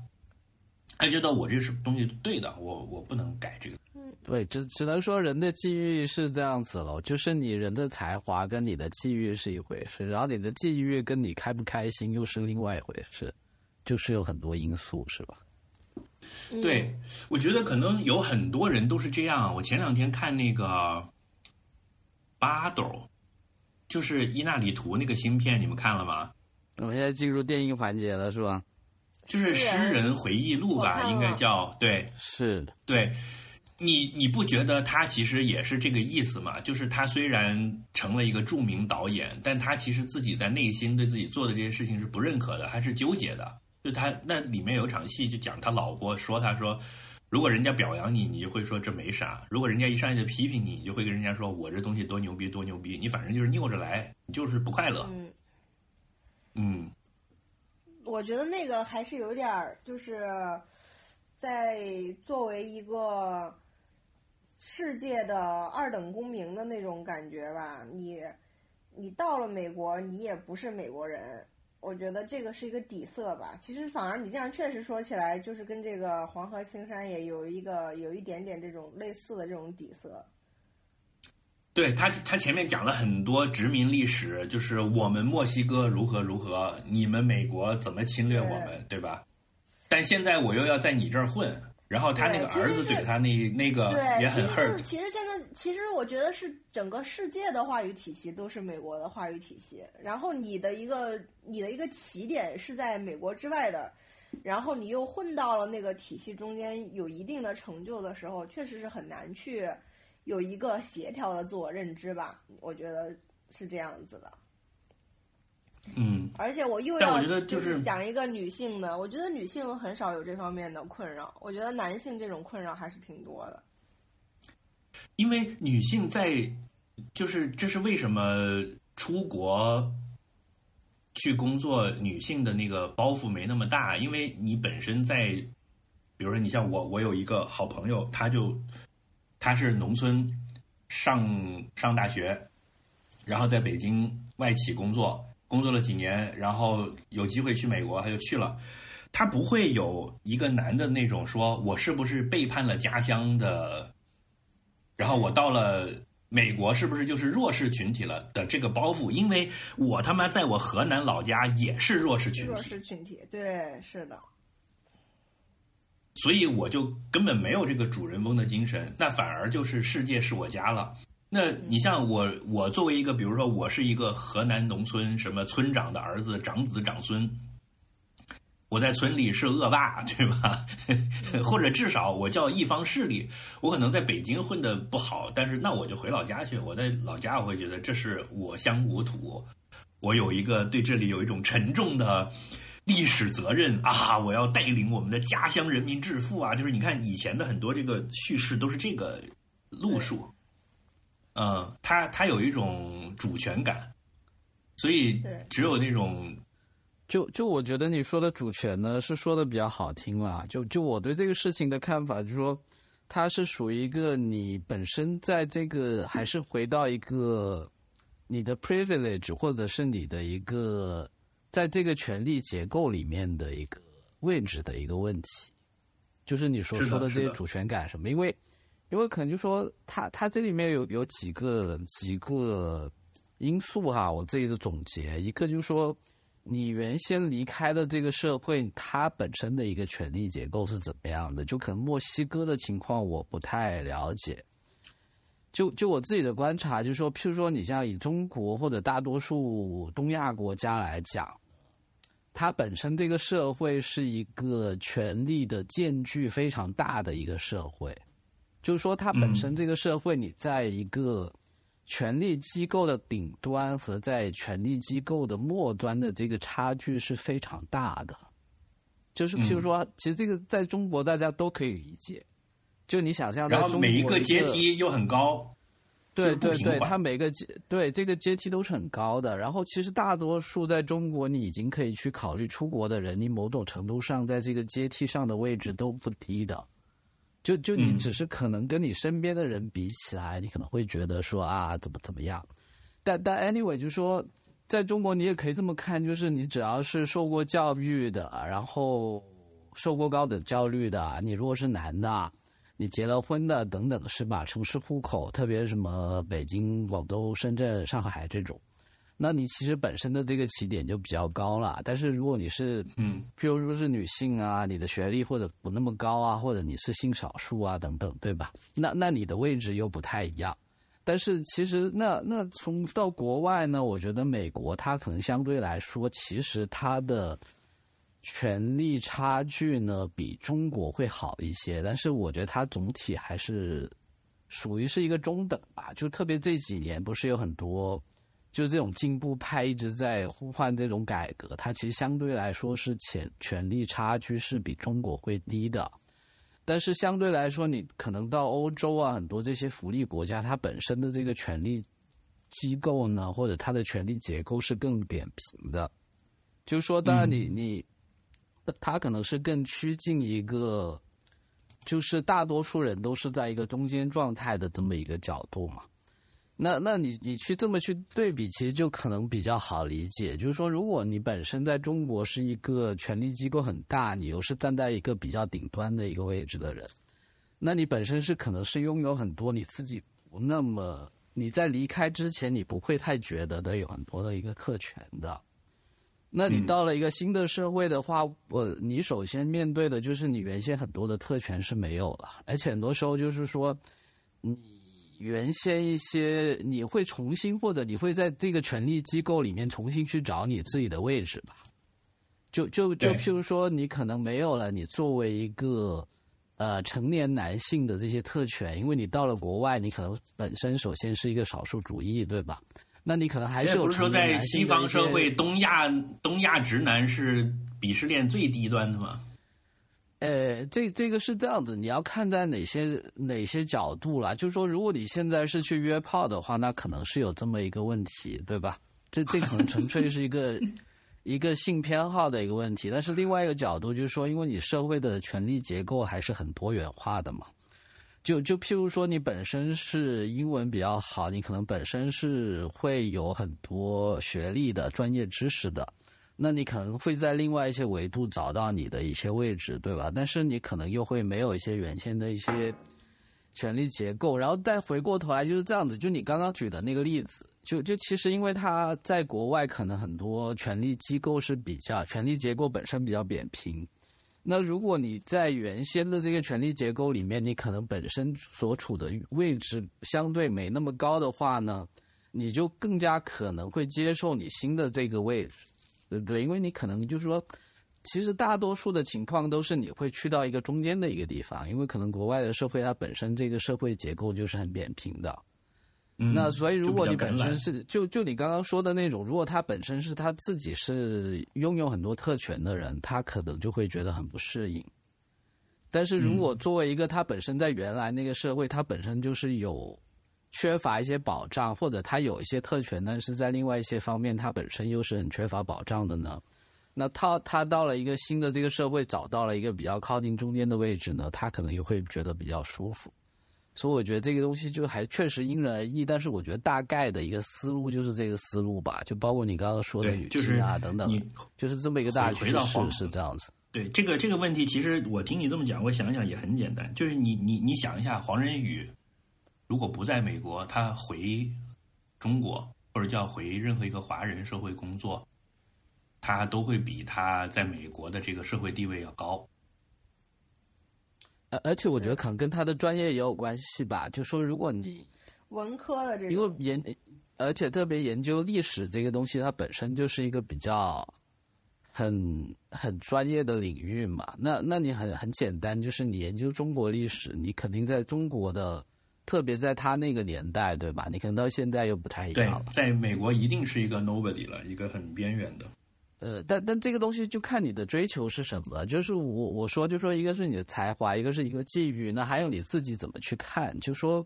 他觉得我这是东西对的，我我不能改这个。对，只只能说人的际遇是这样子了，就是你人的才华跟你的际遇是一回事，然后你的际遇跟你开不开心又是另外一回事，就是有很多因素，是吧？对，我觉得可能有很多人都是这样。我前两天看那个巴斗，就是伊纳里图那个芯片，你们看了吗？我们现在进入电影环节了，是吧？就是诗人回忆录吧，应该叫对是，对。你你不觉得他其实也是这个意思吗？就是他虽然成了一个著名导演，但他其实自己在内心对自己做的这些事情是不认可的，还是纠结的。就他那里面有一场戏，就讲他老婆说他说，如果人家表扬你，你就会说这没啥；如果人家一上来就批评你，你就会跟人家说我这东西多牛逼多牛逼。你反正就是拗着来，你就是不快乐。嗯，嗯，我觉得那个还是有点儿，就是在作为一个世界的二等公民的那种感觉吧。你你到了美国，你也不是美国人。我觉得这个是一个底色吧。其实反而你这样确实说起来，就是跟这个黄河青山也有一个有一点点这种类似的这种底色。对他，他前面讲了很多殖民历史，就是我们墨西哥如何如何，你们美国怎么侵略我们，对吧？但现在我又要在你这儿混。然后他那个儿子对他那那个也很 hurt。其实现在，其实我觉得是整个世界的话语体系都是美国的话语体系。然后你的一个你的一个起点是在美国之外的，然后你又混到了那个体系中间，有一定的成就的时候，确实是很难去有一个协调的自我认知吧？我觉得是这样子的。嗯，而且我又要就是讲一个女性的，我觉得女性很少有这方面的困扰，我觉得男性这种困扰还是挺多的。因为女性在，就是这是为什么出国去工作，女性的那个包袱没那么大，因为你本身在，比如说你像我，我有一个好朋友，他就他是农村上上大学，然后在北京外企工作。工作了几年，然后有机会去美国，他就去了。他不会有一个男的那种说：“我是不是背叛了家乡的？”然后我到了美国，是不是就是弱势群体了的这个包袱？因为我他妈在我河南老家也是弱势群体。弱势群体，对，是的。所以我就根本没有这个主人翁的精神，那反而就是世界是我家了。那你像我，我作为一个，比如说我是一个河南农村什么村长的儿子、长子、长孙，我在村里是恶霸，对吧？[LAUGHS] 或者至少我叫一方势力，我可能在北京混的不好，但是那我就回老家去。我在老家我会觉得这是我乡我土，我有一个对这里有一种沉重的历史责任啊！我要带领我们的家乡人民致富啊！就是你看以前的很多这个叙事都是这个路数。嗯，他他有一种主权感，所以只有那种，就就我觉得你说的主权呢，是说的比较好听了。就就我对这个事情的看法，就是说，它是属于一个你本身在这个还是回到一个你的 privilege，或者是你的一个在这个权力结构里面的一个位置的一个问题，就是你所说的这些主权感什么，因为。因为可能就说他他这里面有有几个几个因素哈，我自己的总结，一个就是说你原先离开的这个社会，它本身的一个权力结构是怎么样的？就可能墨西哥的情况我不太了解。就就我自己的观察，就是说，譬如说你像以中国或者大多数东亚国家来讲，它本身这个社会是一个权力的间距非常大的一个社会。就是说，它本身这个社会，你在一个权力机构的顶端和在权力机构的末端的这个差距是非常大的。就是譬如说，其实这个在中国大家都可以理解。就你想象，然后每一个阶梯又很高，对对对，它每个阶对这个阶梯都是很高的。然后，其实大多数在中国，你已经可以去考虑出国的人，你某种程度上在这个阶梯上的位置都不低的。就就你只是可能跟你身边的人比起来，你可能会觉得说啊怎么怎么样，但但 anyway 就是说，在中国你也可以这么看，就是你只要是受过教育的，然后受过高等教育的，你如果是男的，你结了婚的等等是吧？城市户口，特别什么北京、广州、深圳、上海这种。那你其实本身的这个起点就比较高了，但是如果你是，嗯，譬如说是女性啊，你的学历或者不那么高啊，或者你是性少数啊等等，对吧？那那你的位置又不太一样。但是其实那那从到国外呢，我觉得美国它可能相对来说，其实它的权力差距呢比中国会好一些，但是我觉得它总体还是属于是一个中等吧。就特别这几年不是有很多。就是这种进步派一直在呼唤这种改革，它其实相对来说是权权力差距是比中国会低的，但是相对来说，你可能到欧洲啊，很多这些福利国家，它本身的这个权力机构呢，或者它的权力结构是更扁平的。就是说，当然你你，它可能是更趋近一个，就是大多数人都是在一个中间状态的这么一个角度嘛。那那你你去这么去对比，其实就可能比较好理解。就是说，如果你本身在中国是一个权力机构很大，你又是站在一个比较顶端的一个位置的人，那你本身是可能是拥有很多你自己不那么你在离开之前你不会太觉得的有很多的一个特权的。那你到了一个新的社会的话，我你首先面对的就是你原先很多的特权是没有了，而且很多时候就是说你。原先一些你会重新或者你会在这个权力机构里面重新去找你自己的位置吧，就就就譬如说你可能没有了你作为一个呃成年男性的这些特权，因为你到了国外，你可能本身首先是一个少数主义，对吧？那你可能还是有不是说在西方社会，东亚东亚直男是鄙视链最低端的吗？呃，这这个是这样子，你要看在哪些哪些角度啦。就是说，如果你现在是去约炮的话，那可能是有这么一个问题，对吧？这这可能纯粹是一个 [LAUGHS] 一个性偏好的一个问题。但是另外一个角度就是说，因为你社会的权力结构还是很多元化的嘛。就就譬如说，你本身是英文比较好，你可能本身是会有很多学历的专业知识的。那你可能会在另外一些维度找到你的一些位置，对吧？但是你可能又会没有一些原先的一些权力结构，然后再回过头来就是这样子。就你刚刚举的那个例子，就就其实因为他在国外，可能很多权力机构是比较权力结构本身比较扁平。那如果你在原先的这个权力结构里面，你可能本身所处的位置相对没那么高的话呢，你就更加可能会接受你新的这个位置。对不对？因为你可能就是说，其实大多数的情况都是你会去到一个中间的一个地方，因为可能国外的社会它本身这个社会结构就是很扁平的。那所以如果你本身是就就你刚刚说的那种，如果他本身是他自己是拥有很多特权的人，他可能就会觉得很不适应。但是如果作为一个他本身在原来那个社会，他本身就是有。缺乏一些保障，或者他有一些特权，但是在另外一些方面，他本身又是很缺乏保障的呢？那他他到了一个新的这个社会，找到了一个比较靠近中间的位置呢，他可能又会觉得比较舒服。所以我觉得这个东西就还确实因人而异，但是我觉得大概的一个思路就是这个思路吧，就包括你刚刚说的女性啊等等，就是这么一个大趋势是这样子。对这个这个问题，其实我听你这么讲，我想想也很简单，就是你你你想一下黄仁宇。如果不在美国，他回中国或者叫回任何一个华人社会工作，他都会比他在美国的这个社会地位要高。而而且我觉得可能跟他的专业也有关系吧。就说如果你文科的这因为研，而且特别研究历史这个东西，它本身就是一个比较很很专业的领域嘛。那那你很很简单，就是你研究中国历史，你肯定在中国的。特别在他那个年代，对吧？你可能到现在又不太一样了。在美国一定是一个 nobody 了，一个很边缘的。呃，但但这个东西就看你的追求是什么。就是我我说，就说一个是你的才华，一个是一个际遇，那还有你自己怎么去看。就说，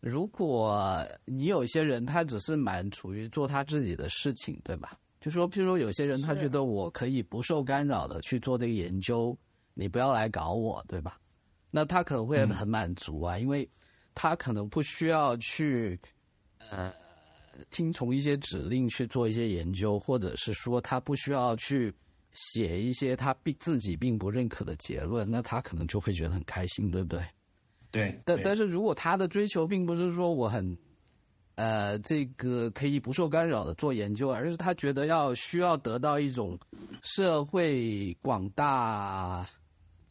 如果你有些人，他只是满足于做他自己的事情，对吧？就说，譬如说有些人，他觉得我可以不受干扰的去做这个研究，你不要来搞我，对吧？那他可能会很满足啊，因为。他可能不需要去，呃，听从一些指令去做一些研究，或者是说他不需要去写一些他并自己并不认可的结论，那他可能就会觉得很开心，对不对？对。但但是如果他的追求并不是说我很，呃，这个可以不受干扰的做研究，而是他觉得要需要得到一种社会广大。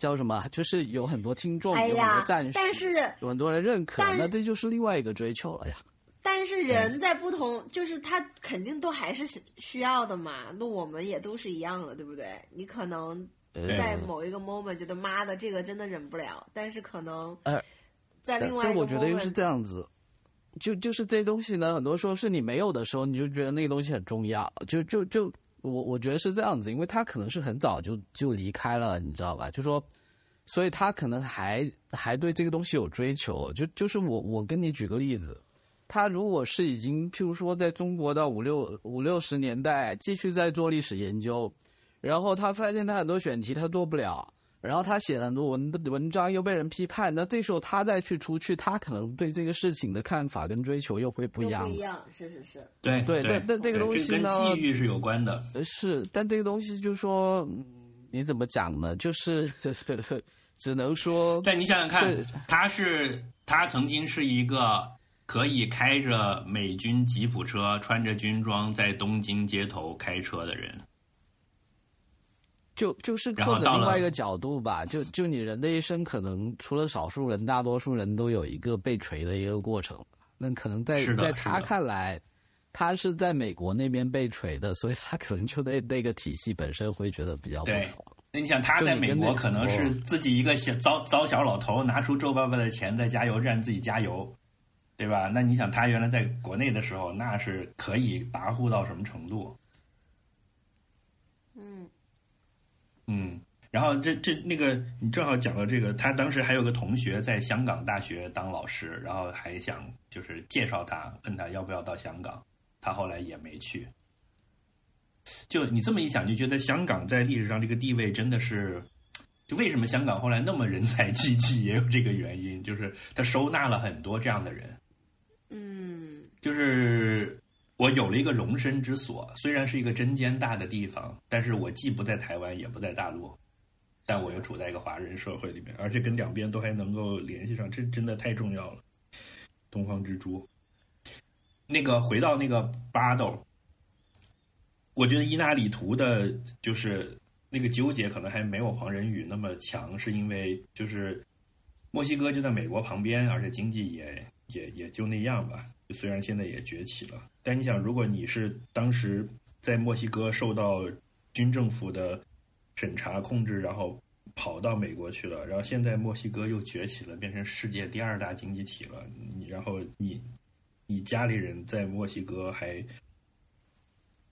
叫什么？[LAUGHS] 就是有很多听众，有很多赞许，但是有很多人认可，那这就是另外一个追求了呀。但是人在不同，就是他肯定都还是需要的嘛。那我们也都是一样的，对不对？你可能在某一个 moment 觉得妈的这个真的忍不了，但是可能呃，在另外，但我觉得又是这样子，就就是这东西呢，很多时候是你没有的时候，你就觉得那个东西很重要，就就就。我我觉得是这样子，因为他可能是很早就就离开了，你知道吧？就说，所以他可能还还对这个东西有追求。就就是我我跟你举个例子，他如果是已经譬如说在中国的五六五六十年代继续在做历史研究，然后他发现他很多选题他做不了，然后他写了很多文文章，又被人批判，那这时候他再去出去，他可能对这个事情的看法跟追求又会不一样。不一样，是是是。对对但但这个东西跟呢际遇是有关的。呃，是，但这个东西就是说，嗯你怎么讲呢？就是 [LAUGHS] 只能说，但你想想看是，他是他曾经是一个可以开着美军吉普车、穿着军装在东京街头开车的人。就就是或者另外一个角度吧，就就你人的一生，可能除了少数人，大多数人都有一个被锤的一个过程。那可能在在他看来，他是在美国那边被锤的，所以他可能就对那个体系本身会觉得比较不对爽。那你想，他在美国可能是自己一个小糟糟小老头，拿出皱巴巴的钱在加油站自己加油，对吧？那你想，他原来在国内的时候，那是可以跋扈到什么程度？嗯嗯，然后这这那个，你正好讲到这个，他当时还有个同学在香港大学当老师，然后还想就是介绍他，问他要不要到香港，他后来也没去。就你这么一想，就觉得香港在历史上这个地位真的是，就为什么香港后来那么人才济济，也有这个原因，就是他收纳了很多这样的人。嗯就是我有了一个容身之所，虽然是一个针尖大的地方，但是我既不在台湾，也不在大陆，但我又处在一个华人社会里面，而且跟两边都还能够联系上，这真的太重要了。东方之珠，那个回到那个巴豆，我觉得伊纳里图的，就是那个纠结可能还没有黄仁宇那么强，是因为就是墨西哥就在美国旁边，而且经济也也也就那样吧。虽然现在也崛起了，但你想，如果你是当时在墨西哥受到军政府的审查控制，然后跑到美国去了，然后现在墨西哥又崛起了，变成世界第二大经济体了，你然后你你家里人在墨西哥还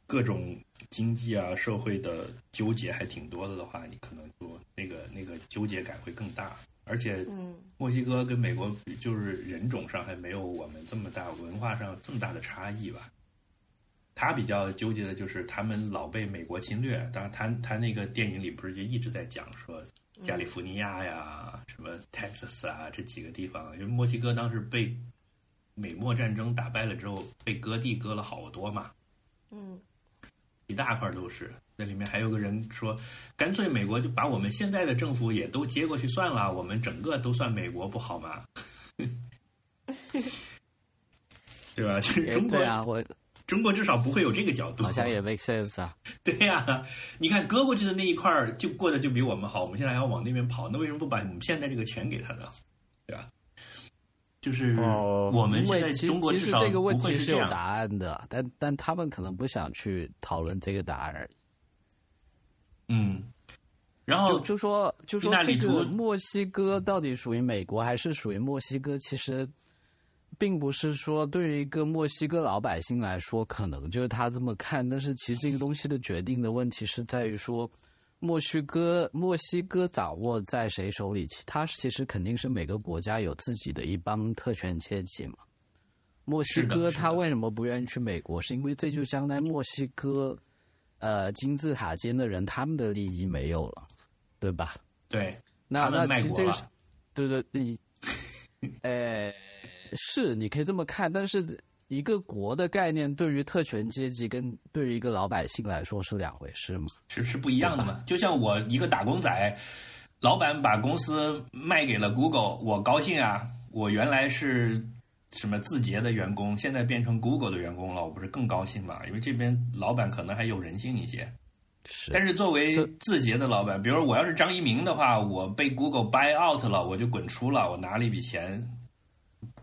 各种经济啊、社会的纠结还挺多的的话，你可能就那个那个纠结感会更大。而且嗯。墨西哥跟美国比就是人种上还没有我们这么大，文化上这么大的差异吧。他比较纠结的就是他们老被美国侵略，当然他他那个电影里不是就一直在讲说加利福尼亚呀、什么 Texas 啊这几个地方，因为墨西哥当时被美墨战争打败了之后，被割地割了好多嘛，嗯一大块都是。那里面还有个人说，干脆美国就把我们现在的政府也都接过去算了，我们整个都算美国不好吗？[LAUGHS] 对吧？就是中国，对啊，我中国至少不会有这个角度。好像也 make sense 啊。[LAUGHS] 对呀、你看割过去的那一块儿就过得就比我们好，我们现在还要往那边跑，那为什么不把我们现在这个全给他呢？对吧？就是哦，我们因为其现在中国至少其实这个问题是有答案的，但但他们可能不想去讨论这个答案而已。嗯，然后就就说就说这个墨西哥到底属于美国还是属于墨西哥，其实并不是说对于一个墨西哥老百姓来说，可能就是他这么看，但是其实这个东西的决定的问题是在于说。墨西哥，墨西哥掌握在谁手里？其他其实肯定是每个国家有自己的一帮特权阶级嘛。墨西哥他为什么不愿意去美国？是因为这就相当于墨西哥，呃，金字塔尖的人他们的利益没有了，对吧？对那那其实这个是，对对你，[LAUGHS] 呃，是你可以这么看，但是一个国的概念对于特权阶级跟对于一个老百姓来说是两回事吗？是是不一样的嘛。就像我一个打工仔，老板把公司卖给了 Google，我高兴啊。我原来是什么字节的员工，现在变成 Google 的员工了，我不是更高兴吗？因为这边老板可能还有人性一些。是，但是作为字节的老板，比如我要是张一鸣的话，我被 Google buy out 了，我就滚出了，我拿了一笔钱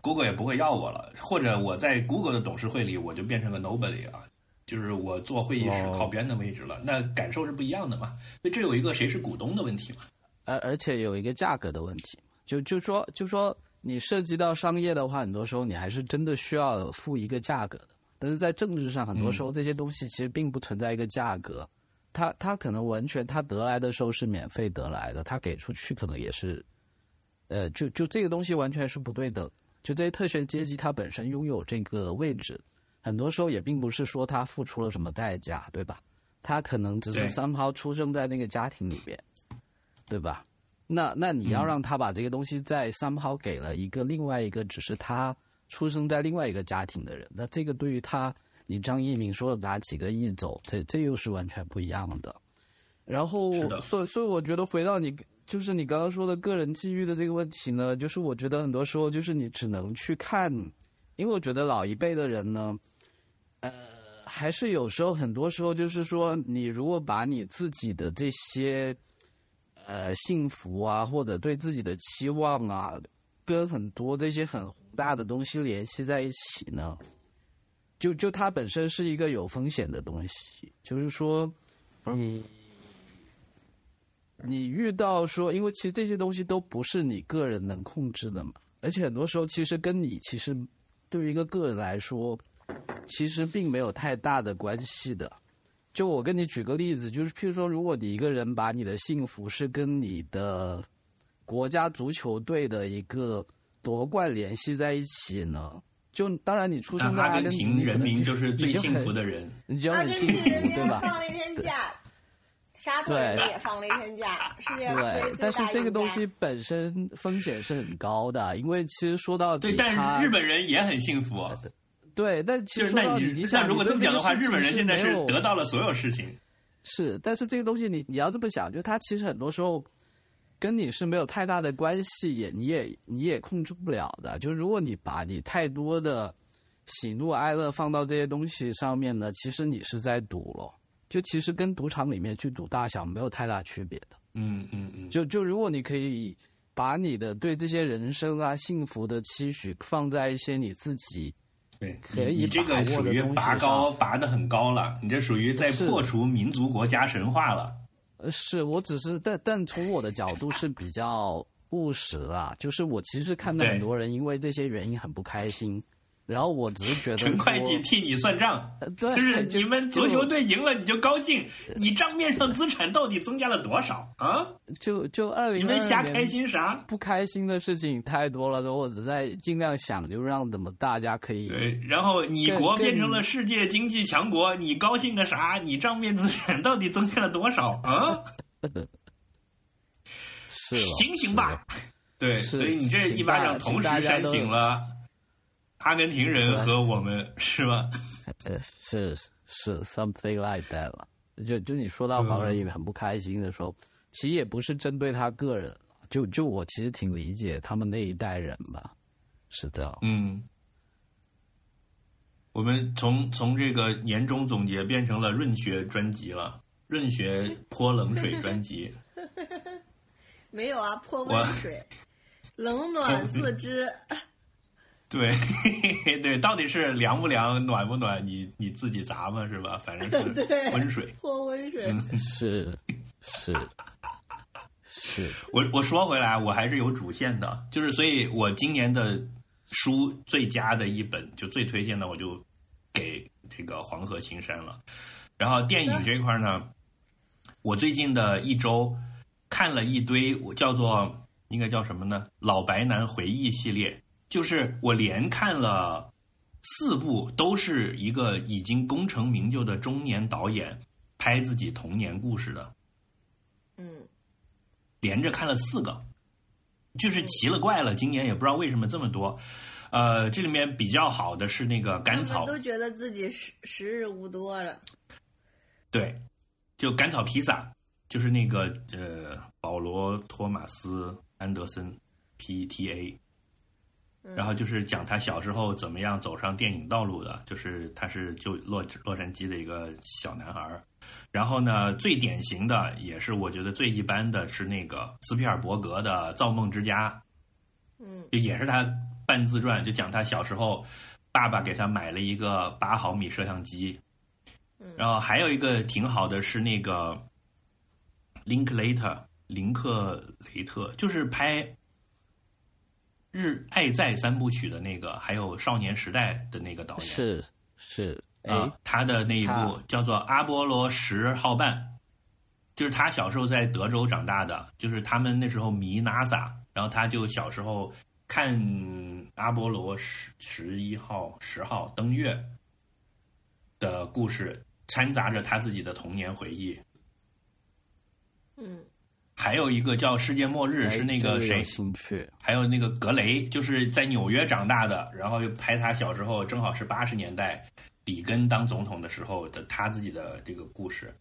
，Google 也不会要我了。或者我在 Google 的董事会里，我就变成个 nobody 啊，就是我坐会议室哦靠边的位置了，那感受是不一样的嘛。所以这有一个谁是股东的问题嘛。而而且有一个价格的问题，就就说就说你涉及到商业的话，很多时候你还是真的需要付一个价格的。但是在政治上，很多时候这些东西其实并不存在一个价格，他他可能完全他得来的时候是免费得来的，他给出去可能也是，呃，就就这个东西完全是不对等。就这些特权阶级，他本身拥有这个位置，很多时候也并不是说他付出了什么代价，对吧？他可能只是对 somehow 出生在那个家庭里边，对吧？那那你要嗯让他把这个东西再 somehow 给了一个另外一个只是他出生在另外一个家庭的人，那这个对于他，你张一鸣说拿几个亿走，这这又是完全不一样的。然后，所以所以我觉得回到你就是你刚刚说的个人际遇的这个问题呢，就是我觉得很多时候就是你只能去看，因为我觉得老一辈的人呢，呃，还是有时候很多时候就是说，你如果把你自己的这些呃幸福啊，或者对自己的期望啊，跟很多这些很宏大的东西联系在一起呢，就就它本身是一个有风险的东西，就是说，你你遇到说，因为其实这些东西都不是你个人能控制的嘛，而且很多时候其实跟你其实对于一个个人来说，其实并没有太大的关系的。就我跟你举个例子，就是譬如说，如果你一个人把你的幸福是跟你的国家足球队的一个夺冠联系在一起呢，就当然你出生在阿根廷人民就就是最幸福的人。你就阿根很幸福，廷人民对吧？放了一天假，沙特人也放了一天假，世界杯对，但是这个东西本身风险是很高的，因为其实说到底对，但，是日本人也很幸福。对，但其实那实说到底，你想，那如果这么讲的话，日本人现在是得到了所有事情。是，但是这个东西你你要这么想，就它其实很多时候跟你是没有太大的关系，也你也你也控制不了的。就如果你把你太多的喜怒哀乐放到这些东西上面呢，其实你是在赌了。就其实跟赌场里面去赌大小没有太大区别的。嗯嗯嗯，就就如果你可以把你的对这些人生啊、幸福的期许放在一些你自己对，可以你你这个属于拔高拔的很高了，你这属于在破除民族国家神话了。呃，是我只是，但但从我的角度是比较务实啊，就是我其实看到很多人因为这些原因很不开心，然后我只是觉得陈会计替你算账，就是你们足球队赢了你就高兴，你账面上资产到底增加了多少啊？就就二零你们瞎开心啥？不开心的事情太多了，我只在尽量想，就让怎么大家可以对，然后你国变成了世界经济强国，你高兴个啥？你账面资产到底增加了多少啊？[LAUGHS] 是了醒醒吧！对，所以你这一巴掌同时扇醒了阿根廷人和我们，是吧？呃，是是 something like that 了。就就你说到黄仁宇很不开心的时候，其实也不是针对他个人，就就我其实挺理解他们那一代人吧，是这样。嗯，我们从从这个年终总结变成了润学专辑了，润学泼冷水专辑。[LAUGHS] 没有啊，泼我温水，冷暖自知。[LAUGHS] [LAUGHS] 对对，到底是凉不凉、暖不暖，你你自己砸嘛，是吧？反正是温水。泼温水，嗯是是是，我我说回来，我还是有主线的，就是所以，我今年的书最佳的一本，就最推荐的，我就给这个《黄河青山》了。然后电影这一块呢，我最近的一周看了一堆，我叫做应该叫什么呢？老白男回忆系列，就是我连看了四部，都是一个已经功成名就的中年导演拍自己童年故事的。嗯，连着看了四个，就是奇了怪了。今年也不知道为什么这么多。呃，这里面比较好的是那个甘草他们，都觉得自己时时日无多了。对，就甘草披萨，就是那个呃，保罗托马斯安德森 P.T.A。然后就是讲他小时候怎么样走上电影道路的，就是他是就洛洛杉矶的一个小男孩儿。然后呢，最典型的也是我觉得最一般的是那个斯皮尔伯格的《造梦之家》，嗯，就也是他半自传，就讲他小时候爸爸给他买了一个八毫米摄像机，然后还有一个挺好的是那个 Linklater 林克雷特，就是拍《日爱在三部曲》的那个，还有《少年时代》的那个导演。是是，哎、啊，他的那一部叫做《阿波罗十号半》，就是他小时候在德州长大的，就是他们那时候迷 NASA，然后他就小时候看阿波罗十十一号、十号登月的故事，掺杂着他自己的童年回忆。嗯，还有一个叫《世界末日》，是那个谁？兴趣？还有那个格雷，就是在纽约长大的，然后又拍他小时候，正好是八十年代里根当总统的时候的他自己的这个故事。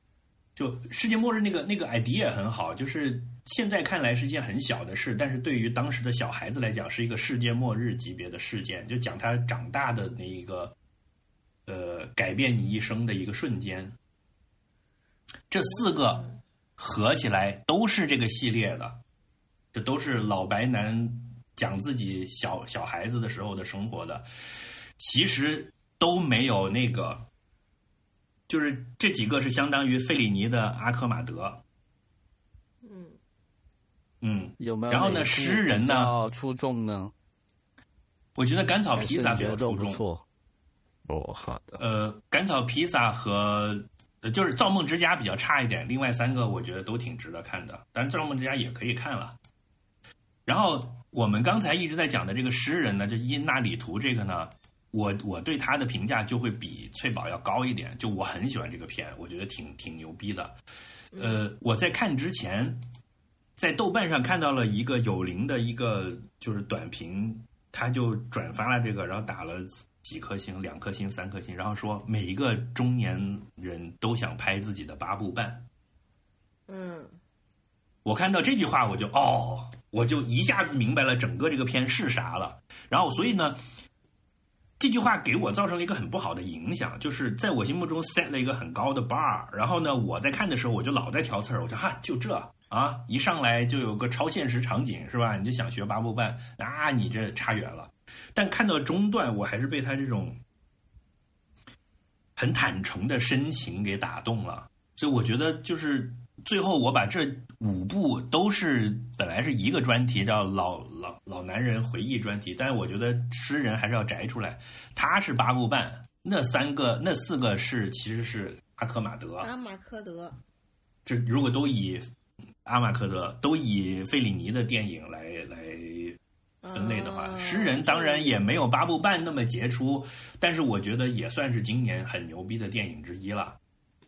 就世界末日那个那个 idea 很好，就是现在看来是一件很小的事，但是对于当时的小孩子来讲，是一个世界末日级别的事件，就讲他长大的那一个，呃，改变你一生的一个瞬间。这四个合起来都是这个系列的，这都是老白男讲自己小小孩子的时候的生活的，其实都没有那个，就是这几个是相当于费里尼的阿克马德，嗯，嗯，有没有？然后呢诗人呢出众呢？我觉得甘草披萨比较出众，不错。哦，好的。呃，甘草披萨和呃就是造梦之家比较差一点，另外三个我觉得都挺值得看的，但是造梦之家也可以看了。然后我们刚才一直在讲的这个诗人呢，就伊纳里图这个呢，我我对他的评价就会比翠宝要高一点，就我很喜欢这个片，我觉得挺挺牛逼的。呃，我在看之前，在豆瓣上看到了一个有灵的一个就是短评，他就转发了这个，然后打了几颗星，两颗星、三颗星，然后说每一个中年人都想拍自己的八部半。嗯，我看到这句话，我就哦，我就一下子明白了整个这个片是啥了。然后，所以呢，这句话给我造成了一个很不好的影响，就是在我心目中 set 了一个很高的 bar。然后呢，我在看的时候，我就老在挑刺儿，我就哈，就这啊，一上来就有个超现实场景，是吧？你就想学八部半，啊，你这差远了。但看到中段，我还是被他这种很坦诚的深情给打动了。所以我觉得，就是最后我把这五部都是本来是一个专题，叫老老老男人回忆专题，但是我觉得诗人还是要摘出来，他是八部半，那三个那四个是其实是阿克马德，阿马科德，这如果都以阿马科德都以费里尼的电影来来分类的话，哦诗人当然也没有八部半那么杰出，但是我觉得也算是今年很牛逼的电影之一了。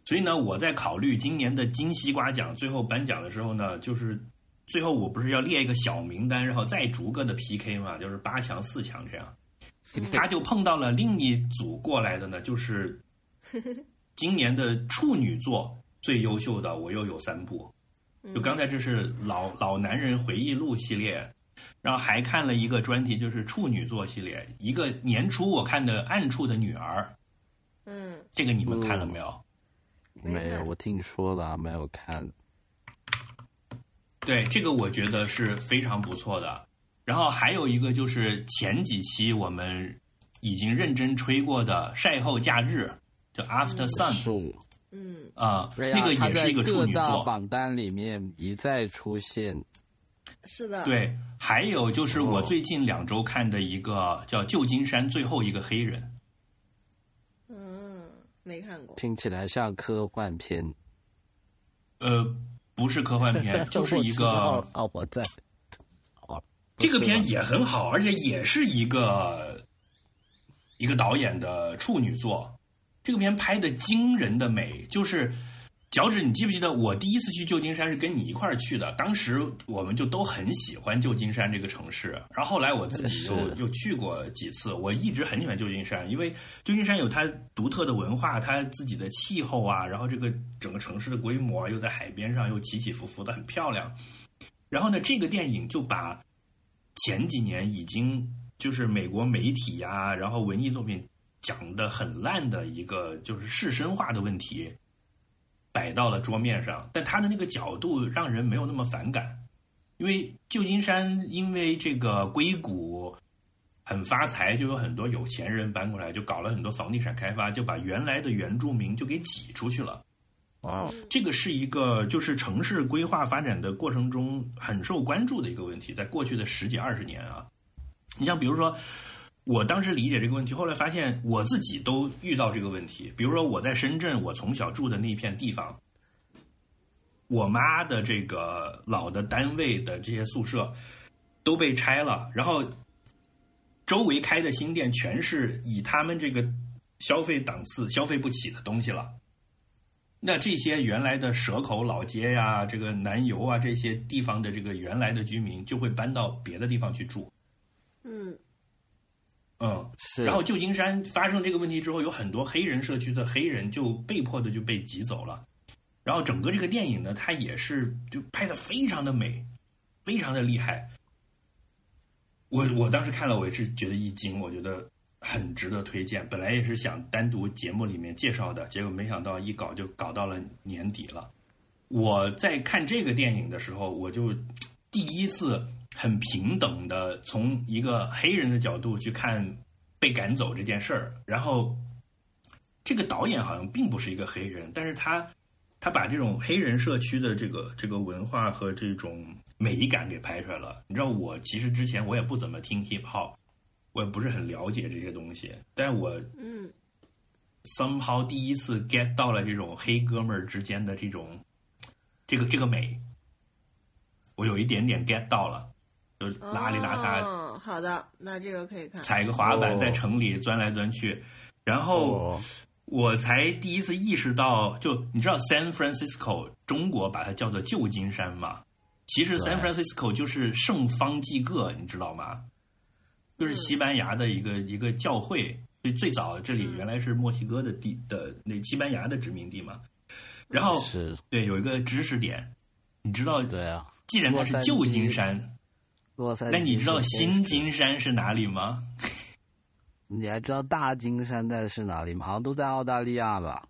所以呢，我在考虑今年的金西瓜奖最后颁奖的时候呢，就是最后我不是要列一个小名单，然后再逐个的 PK 嘛，就是八强、四强这样。他就碰到了另一组过来的呢，就是 [LAUGHS] 今年的处女座最优秀的，我又有三部。就刚才这是老老男人回忆录系列，然后还看了一个专题，就是处女座系列。一个年初我看的《暗处的女儿》，嗯，这个你们看了没有？没没有，我听说了，没有看。对，这个我觉得是非常不错的。然后还有一个就是前几期我们已经认真吹过的《晒后假日》，就 After Sun 是，嗯，啊、那个也是一个处女座。榜单里面一再出现。是的，，对，还有就是我哦最近两周看的一个叫《旧金山最后一个黑人》。嗯，没看过，听起来像科幻片，呃，不是科幻片，[LAUGHS] 就是一个哦，我在。哦，这个片也很好，而且也是一个一个导演的处女作。这个片拍的惊人的美，就是脚趾，你记不记得我第一次去旧金山是跟你一块儿去的？当时我们就都很喜欢旧金山这个城市。然后后来我自己又又去过几次，我一直很喜欢旧金山，因为旧金山有它独特的文化，它自己的气候啊，然后这个整个城市的规模啊又在海边上，又起起伏伏的，很漂亮。然后呢，这个电影就把前几年已经就是。美国媒体呀、然后文艺作品讲的很烂的一个就是。士绅化的问题，摆到了桌面上，但他的那个角度让人没有那么反感，因为旧金山因为这个硅谷很发财，就有很多有钱人搬过来，就搞了很多房地产开发，就把原来的原住民就给挤出去了。哦，这个是一个就是城市规划发展的过程中很受关注的一个问题，在过去的十几二十年啊，你像比如说，我当时理解这个问题，后来发现我自己都遇到这个问题。比如说我在深圳，我从小住的那片地方，我妈的这个老的单位的这些宿舍都被拆了，然后周围开的新店全是以他们这个消费档次消费不起的东西了。那这些原来的蛇口老街呀、这个南油啊这些地方的这个原来的居民就会搬到别的地方去住。嗯嗯，是，然后旧金山发生这个问题之后，有很多黑人社区的黑人就被迫的就被挤走了。然后整个这个电影呢，它也是就拍的非常的美，非常的厉害。我我当时看了，我也是觉得一惊，我觉得很值得推荐。本来也是想单独节目里面介绍的，结果没想到一搞就搞到了年底了。我在看这个电影的时候，我就第一次很平等的从一个黑人的角度去看被赶走这件事儿。然后，这个导演好像并不是一个黑人，但是他他把这种黑人社区的这个这个文化和这种美感给拍出来了。你知道，我其实之前我也不怎么听 hip hop，我也不是很了解这些东西，但我嗯 somehow 第一次 get 到了这种黑哥们儿之间的这种这个这个美，我有一点点 get 到了，就邋里邋遢，嗯，好的，那这个可以看。踩个滑板哦在城里钻来钻去，然后哦，我才第一次意识到，就你知道 San Francisco 中国把它叫做旧金山嘛？其实 San Francisco 就是圣方济各，你知道吗？就是西班牙的一个、一个教会，最最早这里原来是墨西哥的地的那西班牙的殖民地嘛。然后是，对有一个知识点，你知道，对啊，既然它是旧金山，洛杉矶。那你知道新金山是哪里吗？[LAUGHS] 你还知道大金山在是哪里吗？好像都在澳大利亚吧？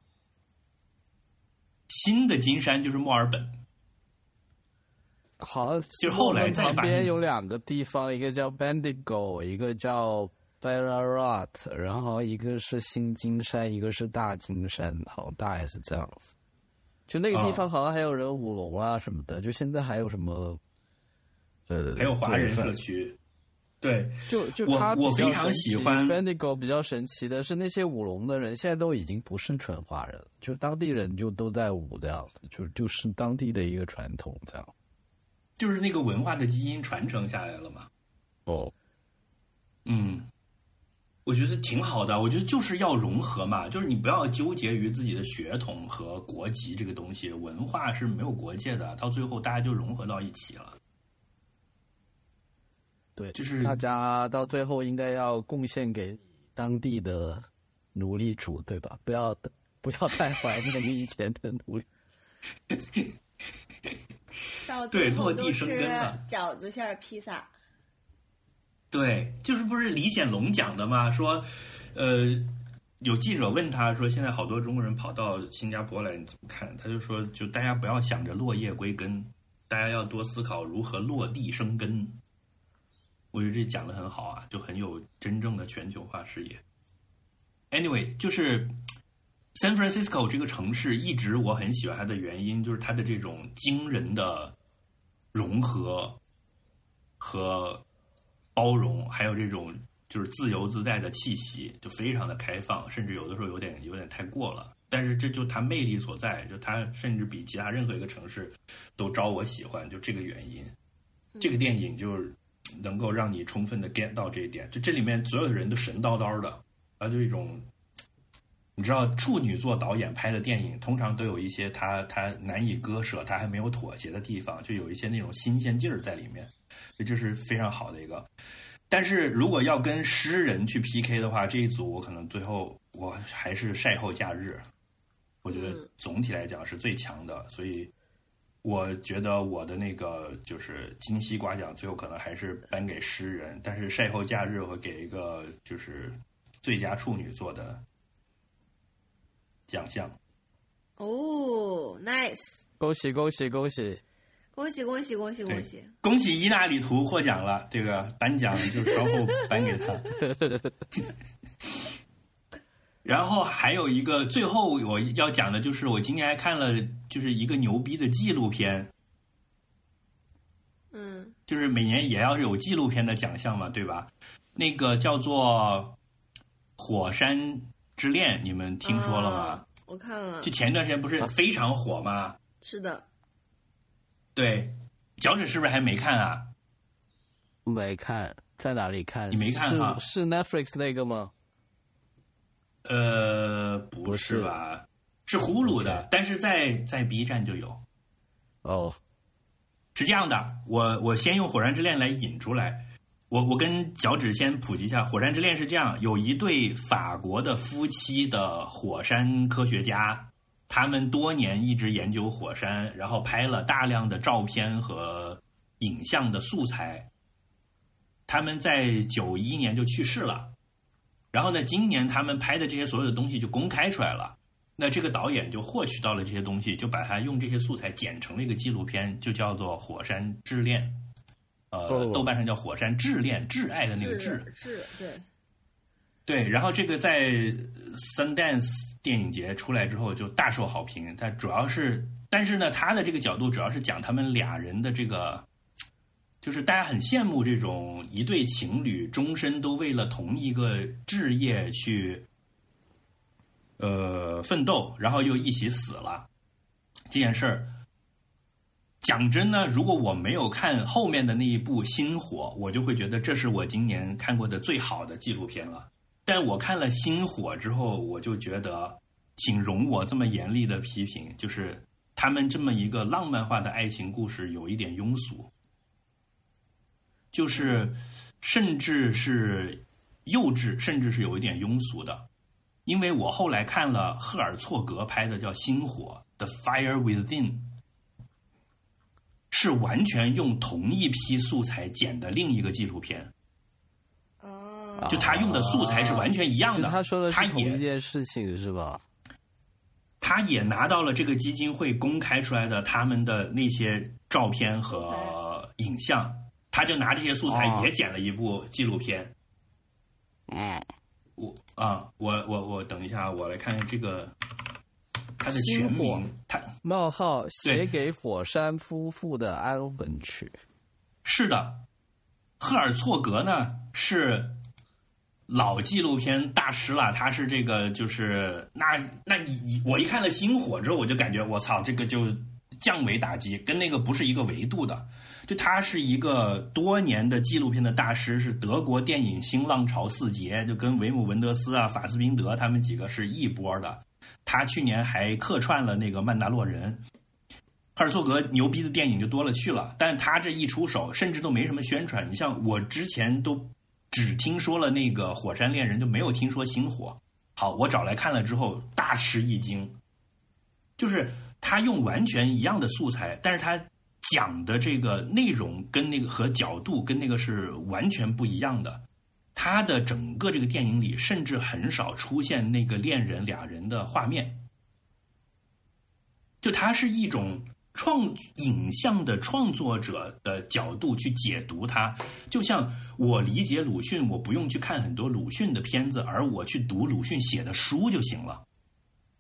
新的金山就是墨尔本。好像就后来再旁边有两个地方，一个叫 Bendigo，一个叫 Ballarat，然后一个是新金山，一个是大金山，好大也是这样子。就那个地方好像还有人舞龙啊什么的，就现在还有什么，对对对，还有华人社区。对，就就我我非常喜欢 Bendigo 比较神奇的是，那些舞龙的人现在都已经不是纯华人了，就当地人就都在舞这样子，就就是当地的一个传统这样。就是那个文化的基因传承下来了嘛。哦，嗯，我觉得挺好的。我觉得就是要融合嘛，就是你不要纠结于自己的血统和国籍这个东西，文化是没有国界的，到最后大家就融合到一起了。对，就是大家到最后应该要贡献给当地的奴隶主，对吧？不要不要太怀念你以前的奴隶。到对最后落地生都吃根了饺子馅儿披萨。对，就是不是李显龙讲的吗？说，呃，有记者问他说，现在好多中国人跑到新加坡来，你怎么看？他就说，就大家不要想着落叶归根，大家要多思考如何落地生根。我觉得这讲的很好啊，就很有真正的全球化视野。Anyway，就是 San Francisco 这个城市，一直我很喜欢它的原因，就是它的这种惊人的融合和包容，还有这种就是自由自在的气息，就非常的开放，甚至有的时候有点有点太过了。但是这就它魅力所在，就它甚至比其他任何一个城市都招我喜欢，就这个原因。这个电影就是能够让你充分的 get 到这一点，就这里面所有的人都神叨叨的，啊，就一种。你知道处女座导演拍的电影，通常都有一些他他难以割舍，他还没有妥协的地方，就有一些那种新鲜劲儿在里面，这是非常好的一个。但是如果要跟诗人去 PK 的话，这一组我可能最后我还是晒后假日，我觉得总体来讲是最强的，所以我觉得我的那个就是金西瓜奖最后可能还是颁给诗人，但是晒后假日我会给一个就是最佳处女座的奖项。哦，nice！恭喜恭喜恭喜！恭喜恭喜恭喜恭喜！恭喜伊纳里图获奖了，这个颁奖就稍后颁给他。[LAUGHS] 然后还有一个，最后我要讲的就是，我今天还看了，就是一个牛逼的纪录片，嗯，就是每年也要有纪录片的奖项嘛，对吧？那个叫做《火山之恋》，你们听说了吗？啊我看了就，前段时间不是非常火吗？是的，对，脚趾是不是还没看啊？没看，在哪里看？你没看哈是是 Netflix 那个吗？呃，不不是吧？是呼噜的，但是在在 B 站就有。哦，是这样的，我我先用《火山之恋》来引出来。我我跟脚趾先普及一下，《火山之恋》是这样：有一对法国的夫妻的火山科学家，他们多年一直研究火山，然后拍了大量的照片和影像的素材。他们在九一年就去世了，然后呢，今年他们拍的这些所有的东西就公开出来了。那这个导演就获取到了这些东西，就把它用这些素材剪成了一个纪录片，就叫做《火山之恋》。呃，哦豆瓣上叫《火山挚恋》，挚爱的那个挚。是，对，对，然后这个在 Sundance 电影节出来之后就大受好评。它主要是，但是呢，他的这个角度主要是讲他们俩人的这个，就是大家很羡慕这种一对情侣终身都为了同一个置业去，呃，奋斗，然后又一起死了这件事儿。讲真呢，如果我没有看后面的那一部《星火》，我就会觉得这是我今年看过的最好的纪录片了。但我看了《星火》之后，我就觉得，请容我这么严厉的批评，就是他们这么一个浪漫化的爱情故事有一点庸俗，就是甚至是幼稚，甚至是有一点庸俗的。因为我后来看了赫尔措格拍的叫《星火》（The Fire Within）。是完全用同一批素材剪的另一个纪录片，哦，就他用的素材是完全一样的。就他说的是同一也件事情是吧？他也拿到了这个基金会公开出来的他们的那些照片和影像，他就拿这些素材哦也剪了一部纪录片。嗯，我啊，我我我等一下，我来看看这个他的全名，他冒号写给火山夫妇的安魂曲。是的，赫尔措格呢是老纪录片大师了，他是这个就是那那你我一看了《星火》之后，我就感觉我操，这个就降维打击，跟那个不是一个维度的。就他是一个多年的纪录片的大师，是德国电影新浪潮四杰，就跟维姆文德斯啊、法斯宾德他们几个是一波的。他去年还客串了那个《曼达洛人》。赫尔措格牛逼的电影就多了去了，但他这一出手，甚至都没什么宣传。你像我之前都只听说了那个《火山恋人》，就没有听说《星火》。好，我找来看了之后，大吃一惊。就是他用完全一样的素材，但是他讲的这个内容跟那个和角度跟那个是完全不一样的。他的整个这个电影里，甚至很少出现那个恋人俩人的画面。就他是一种创影像的创作者的角度去解读它，就像我理解鲁迅，我不用去看很多鲁迅的片子，而我去读鲁迅写的书就行了，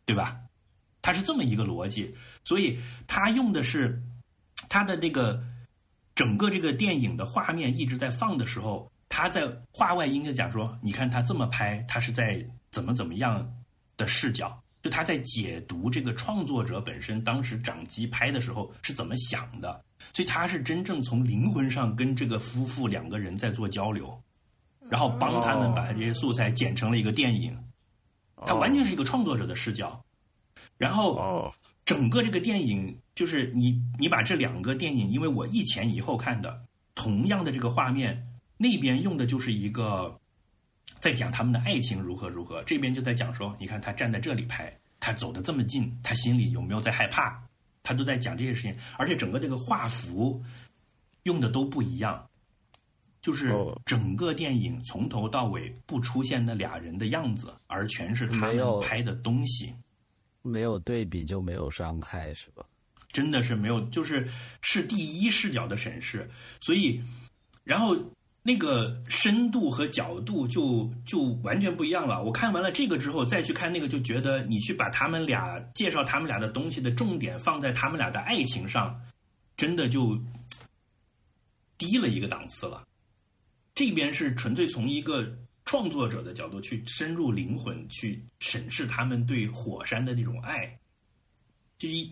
对吧？他是这么一个逻辑，所以他用的是他的这个整个这个电影的画面一直在放的时候，他在画外音就讲说，你看他这么拍，他是在怎么怎么样的视角。就他在解读这个创作者本身当时掌机拍的时候是怎么想的，所以他是真正从灵魂上跟这个夫妇两个人在做交流，然后帮他们把他这些素材剪成了一个电影，他完全是一个创作者的视角。然后哦，整个这个电影就是你你把这两个电影，因为我一前一后看的，同样的这个画面，那边用的就是一个。在讲他们的爱情如何如何，这边就在讲说，你看他站在这里拍，他走的这么近，他心里有没有在害怕？他都在讲这些事情，而且整个这个画幅用的都不一样，就是哦整个电影从头到尾不出现那俩人的样子，而全是他们拍的东西，没有对比就没有伤害，是吧？真的是没有，就是是第一视角的审视，所以，然后。那个深度和角度就就完全不一样了。我看完了这个之后，再去看那个，就觉得你去把他们俩介绍他们俩的东西的重点放在他们俩的爱情上，真的就低了一个档次了。这边是纯粹从一个创作者的角度去深入灵魂，去审视他们对火山的那种爱，就一。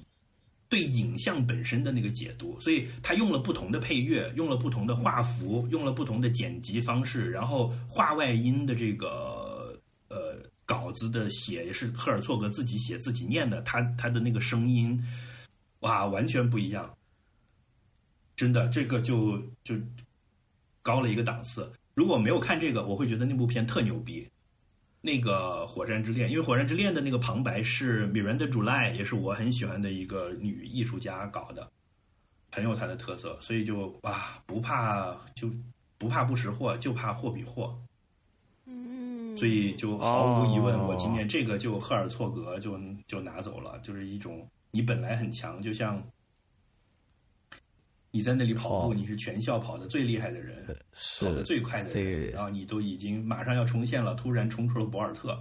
对影像本身的那个解读，所以他用了不同的配乐，用了不同的画幅，用了不同的剪辑方式，然后画外音的这个呃稿子的写也是赫尔措格自己写自己念的，他他的那个声音，哇，完全不一样。真的，这个就就高了一个档次。如果没有看这个，我会觉得那部片特牛逼。那个《火山之恋》，因为《火山之恋》的那个旁白是 Miranda July，也是我很喜欢的一个女艺术家搞的，很有她的特色，所以就哇，不怕就不怕不识货，就怕货比货。嗯，所以就毫无疑问，哦我今年这个就赫尔措格就就拿走了，就是一种你本来很强，就像你在那里跑步，哦你是全校跑的最厉害的人，跑的最快的人，然后你都已经马上要冲线了，突然冲出了博尔特，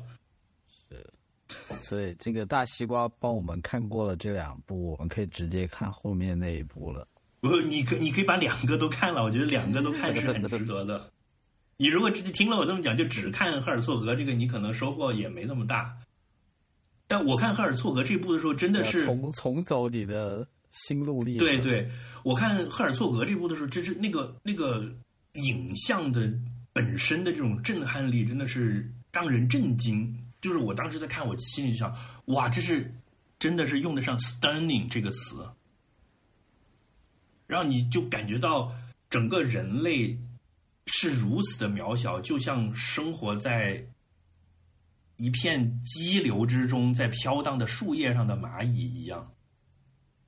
是 [LAUGHS] 所以这个大西瓜帮我们看过了这两部，我们可以直接看后面那一部了。不，你可你可以把两个都看了，我觉得两个都看是很值得的。[LAUGHS] 你如果只听了我这么讲，就只看赫尔措格这个，你可能收获也没那么大。但我看赫尔措格这部的时候，真的是重重走你的心路历程。对对，我看赫尔措格这部的时候，这是那个那个影像的本身的这种震撼力，真的是让人震惊。就是我当时在看，我心里就想，哇，这是真的是用得上 “stunning” 这个词，让你就感觉到整个人类是如此的渺小，就像生活在一片激流之中，在飘荡的树叶上的蚂蚁一样。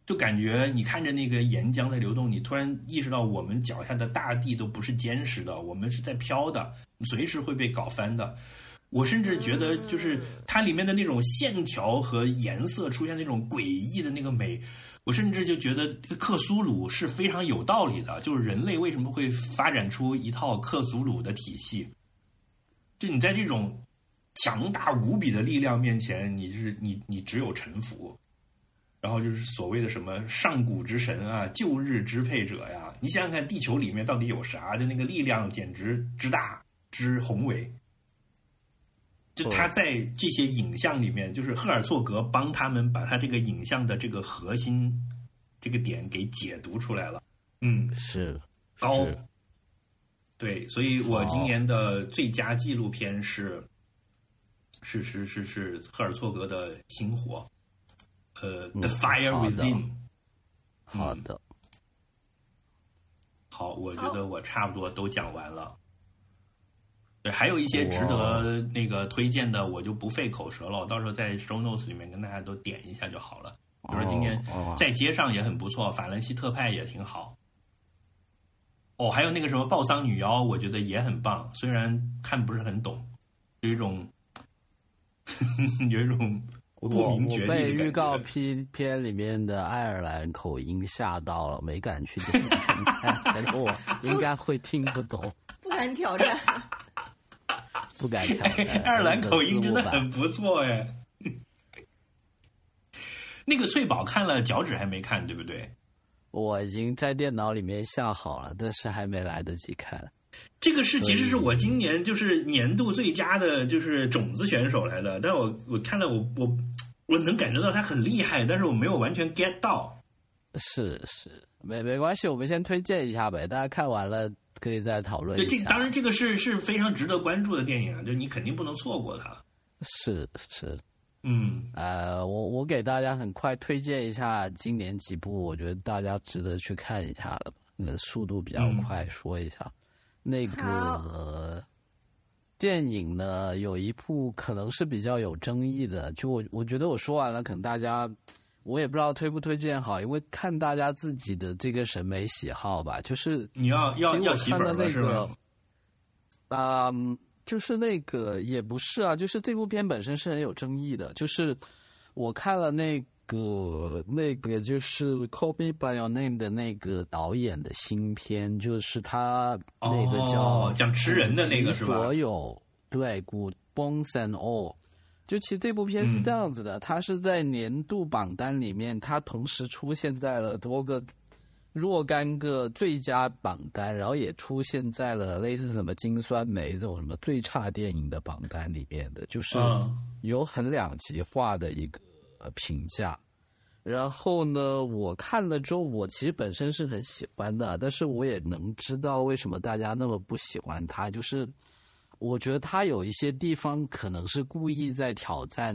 就感觉你看着那个岩浆在流动，你突然意识到我们脚下的大地都不是坚实的，我们是在飘的，随时会被搞翻的。我甚至觉得，就是它里面的那种线条和颜色出现那种诡异的那个美，我甚至就觉得克苏鲁是非常有道理的。就是人类为什么会发展出一套克苏鲁的体系？就你在这种强大无比的力量面前，你是你你只有臣服。然后就是所谓的什么上古之神啊、旧日支配者呀，你想想看，地球里面到底有啥？就那个力量简直之大之宏伟。就他在这些影像里面，就是赫尔措格帮他们把他这个影像的这个核心这个点给解读出来了。嗯，是高是对，所以我今年的最佳纪录片是是是是是赫尔措格的《星火》，呃，嗯 The Fire Within》。好的。好，我觉得我差不多都讲完了。对，还有一些值得那个推荐的，我就不费口舌了，我到时候在 show notes 里面跟大家都点一下就好了。比如说今年哦哦在街上也很不错，法兰西特派也挺好。哦，还有那个什么报丧女妖，我觉得也很棒，虽然看不是很懂，有一种 [LAUGHS] 有一种不我明觉厉的我被预告片片里面的爱尔兰口音吓到了，没敢去点 [LAUGHS] 进看，感觉我应该会听不懂，[LAUGHS] 不敢挑战。不敢挑战。[LAUGHS] 爱尔兰口音真的很不错哎。那个翠宝看了脚趾还没看，对不对？我已经在电脑里面下好了，但是还没来得及看。这个是其实是我今年就是年度最佳的，就是种子选手来的。但是我我看了我我我能感觉到他很厉害，但是我没有完全 get 到。是是，没没关系，我们先推荐一下呗，大家看完了可以再讨论对，一下。这当然这个是是非常值得关注的电影啊，就你肯定不能错过它。是是，嗯，呃，我我给大家很快推荐一下今年几部，我觉得大家值得去看一下的，呃，速度比较嗯快，说一下。那个、电影呢，有一部可能是比较有争议的，就我我觉得我说完了，可能大家我也不知道推不推荐好，因为看大家自己的这个审美喜好吧，就是你要要要媳妇儿看的那个？，啊、就是那个也不是啊，就是这部片本身是很有争议的。就是我看了那个那个就是《Call Me by Your Name》的那个导演的新片，就是他那个叫、哦讲吃人的那个是吧？所有对，Good Bones and All。就其实这部片是这样子的，它是在年度榜单里面，它同时出现在了多个若干个最佳榜单，然后也出现在了类似什么金酸梅这种什么最差电影的榜单里面的，就是嗯。有很两极化的一个呃评价。然后呢，我看了之后，我其实本身是很喜欢的，但是我也能知道为什么大家那么不喜欢他，就是我觉得他有一些地方可能是故意在挑战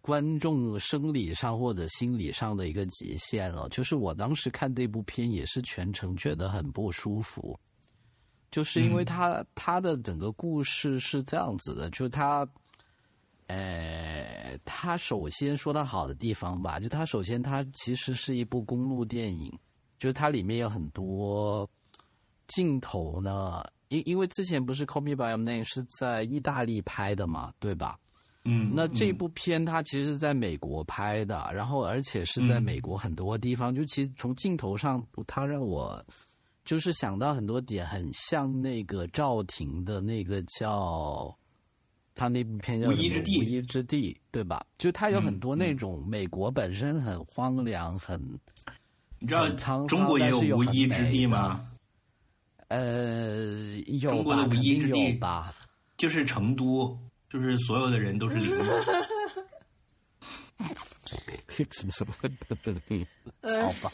观众生理上或者心理上的一个极限了。就是我当时看这部片也是全程觉得很不舒服，就是因为他、他的整个故事是这样子的，就是他，呃，他首先说他好的地方吧，就他首先他其实是一部公路电影，就是它里面有很多镜头呢。因因为之前不是《Call Me by Your Name》是在意大利拍的嘛，对吧？嗯，那这部片它其实是在美国拍的，然后而且是在美国很多地方，就其实从镜头上，它让我就是想到很多点，很像那个赵婷的那个叫他那部片叫无依之地无依之地，对吧？就他有很多那种美国本身很荒凉、很你知道中国也有无依之地吗？呃有中国的吧，无依之地有吧？就是成都，就是所有的人都是 [LAUGHS] 零。什 [LAUGHS] 么好吧，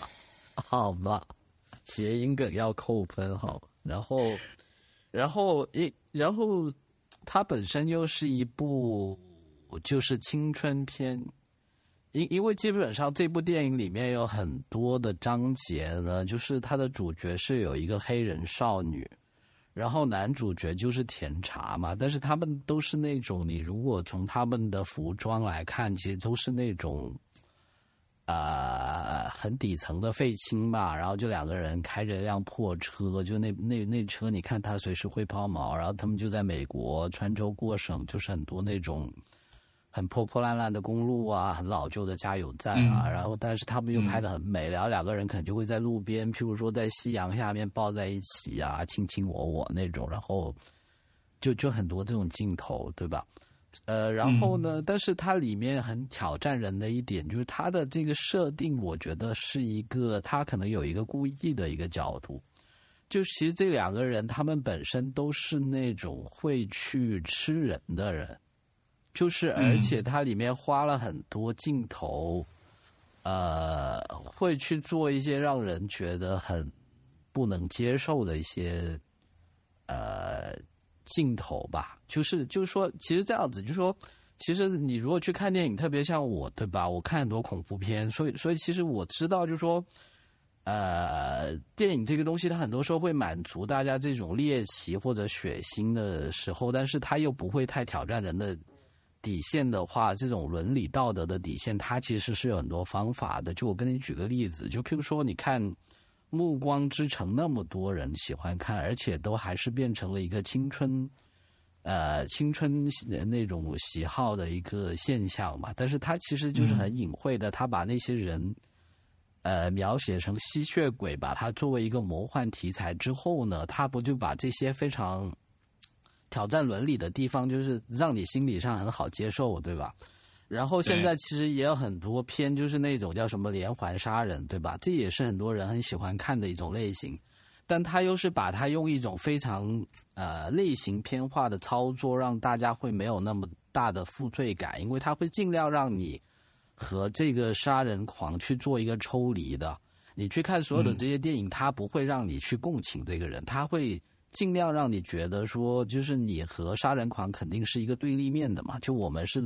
好吧，谐音梗要扣分好。然后，然后一，然后它本身又是一部就是青春片，因因为基本上这部电影里面有很多的章节呢，就是它的主角是有一个黑人少女，然后男主角就是甜茶嘛，但是他们都是那种你如果从他们的服装来看，其实都是那种。呃，很底层的废青吧，然后就两个人开着一辆破车，就那那那车，你看它随时会抛锚，然后他们就在美国穿州过省，就是很多那种很破破烂烂的公路啊，很老旧的加油站啊，然后但是他们又拍的很美，然后两个人可能就会在路边，譬如说在夕阳下面抱在一起啊，卿卿我我那种，然后就就很多这种镜头，对吧？呃，然后呢？但是它里面很挑战人的一点，就是它的这个设定，我觉得是一个，它可能有一个故意的一个角度。就其实这两个人，他们本身都是那种会去吃人的人，就是而且它里面花了很多镜头，呃，会去做一些让人觉得很不能接受的一些，呃。镜头吧，就是就是说，其实这样子，就是说，其实你如果去看电影，特别像我，对吧？我看很多恐怖片，所以所以其实我知道，就是说，呃，电影这个东西，它很多时候会满足大家这种猎奇或者血腥的时候，但是它又不会太挑战人的底线的话，这种伦理道德的底线，它其实是有很多方法的。就我跟你举个例子，就譬如说，你看。《暮光之城》那么多人喜欢看，而且都还是变成了一个青春，呃，青春那种喜好的一个现象嘛。但是它其实就是很隐晦的，他把那些人，呃，描写成吸血鬼，把它作为一个魔幻题材之后呢，他不就把这些非常挑战伦理的地方，就是让你心理上很好接受，对吧？然后现在其实也有很多片，就是那种叫什么连环杀人，对吧？这也是很多人很喜欢看的一种类型，但他又是把它用一种非常呃类型片化的操作，让大家会没有那么大的负罪感，因为他会尽量让你和这个杀人狂去做一个抽离的。你去看所有的这些电影，他不会让你去共情这个人，他会。尽量让你觉得说，就是你和杀人狂肯定是一个对立面的嘛，就我们是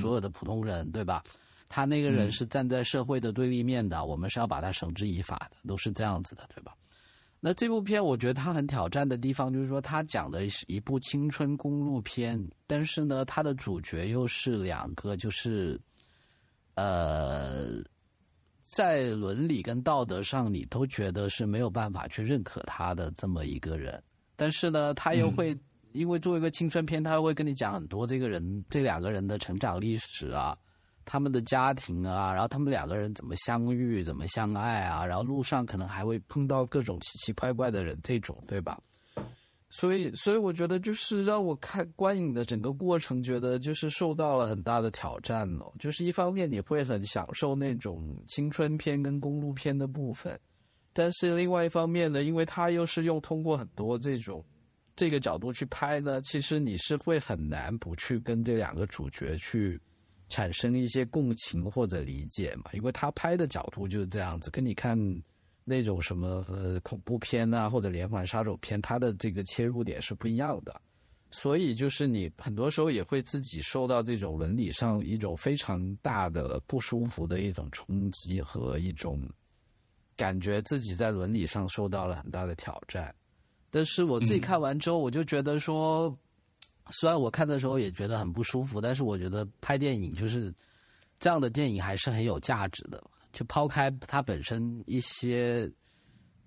所有的普通人，对吧？他那个人是站在社会的对立面的，我们是要把他绳之以法的，都是这样子的，对吧？那这部片我觉得它很挑战的地方，就是说它讲的是一部青春公路片，但是呢，它的主角又是两个，就是呃，在伦理跟道德上，你都觉得是没有办法去认可他的这么一个人。但是呢，他又会因为作为一个青春片，他会跟你讲很多这个人这两个人的成长历史啊，他们的家庭啊，然后他们两个人怎么相遇、怎么相爱啊，然后路上可能还会碰到各种奇奇怪怪的人，这种对吧？所以，所以我觉得就是让我看观影的整个过程，觉得就是受到了很大的挑战哦。就是一方面你会很享受那种青春片跟公路片的部分。但是另外一方面呢，因为他又是用通过很多这种这个角度去拍呢，其实你是会很难不去跟这两个主角去产生一些共情或者理解嘛，因为他拍的角度就是这样子，跟你看那种什么呃恐怖片啊或者连环杀手片，它的这个切入点是不一样的。所以就是你很多时候也会自己受到这种伦理上一种非常大的不舒服的一种冲击和一种感觉自己在伦理上受到了很大的挑战。但是我自己看完之后，我就觉得说，虽然我看的时候也觉得很不舒服，但是我觉得拍电影就是这样的电影还是很有价值的。就抛开它本身一些。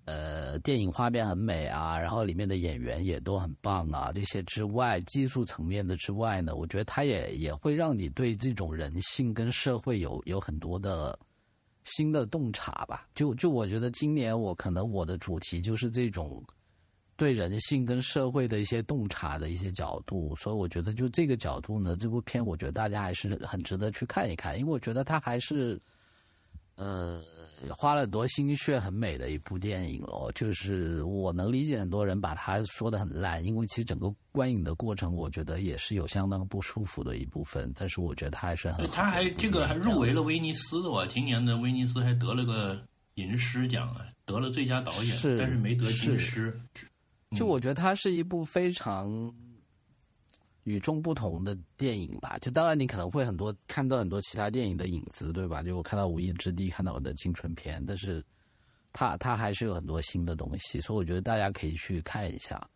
呃，电影画面很美啊，然后里面的演员也都很棒啊。这些之外，技术层面的之外呢，我觉得它也也会让你对这种人性跟社会有有很多的新的洞察吧。就就我觉得今年我可能我的主题就是这种对人性跟社会的一些洞察的一些角度，所以我觉得就这个角度呢，这部片我觉得大家还是很值得去看一看，因为我觉得它还是。呃，花了很多心血，很美的一部电影哦。就是我能理解很多人把它说的很烂，因为其实整个观影的过程，我觉得也是有相当不舒服的一部分。但是我觉得它还是很……他还这个还入围了威尼斯的哇！今年的威尼斯还得了个银狮奖啊，得了最佳导演，但是没得金狮。就我觉得它是一部非常。与众不同的电影吧，就当然你可能会很多看到很多其他电影的影子，对吧？就我看到《无意之地》，看到我的青春片，但是它它还是有很多新的东西，所以我觉得大家可以去看一下。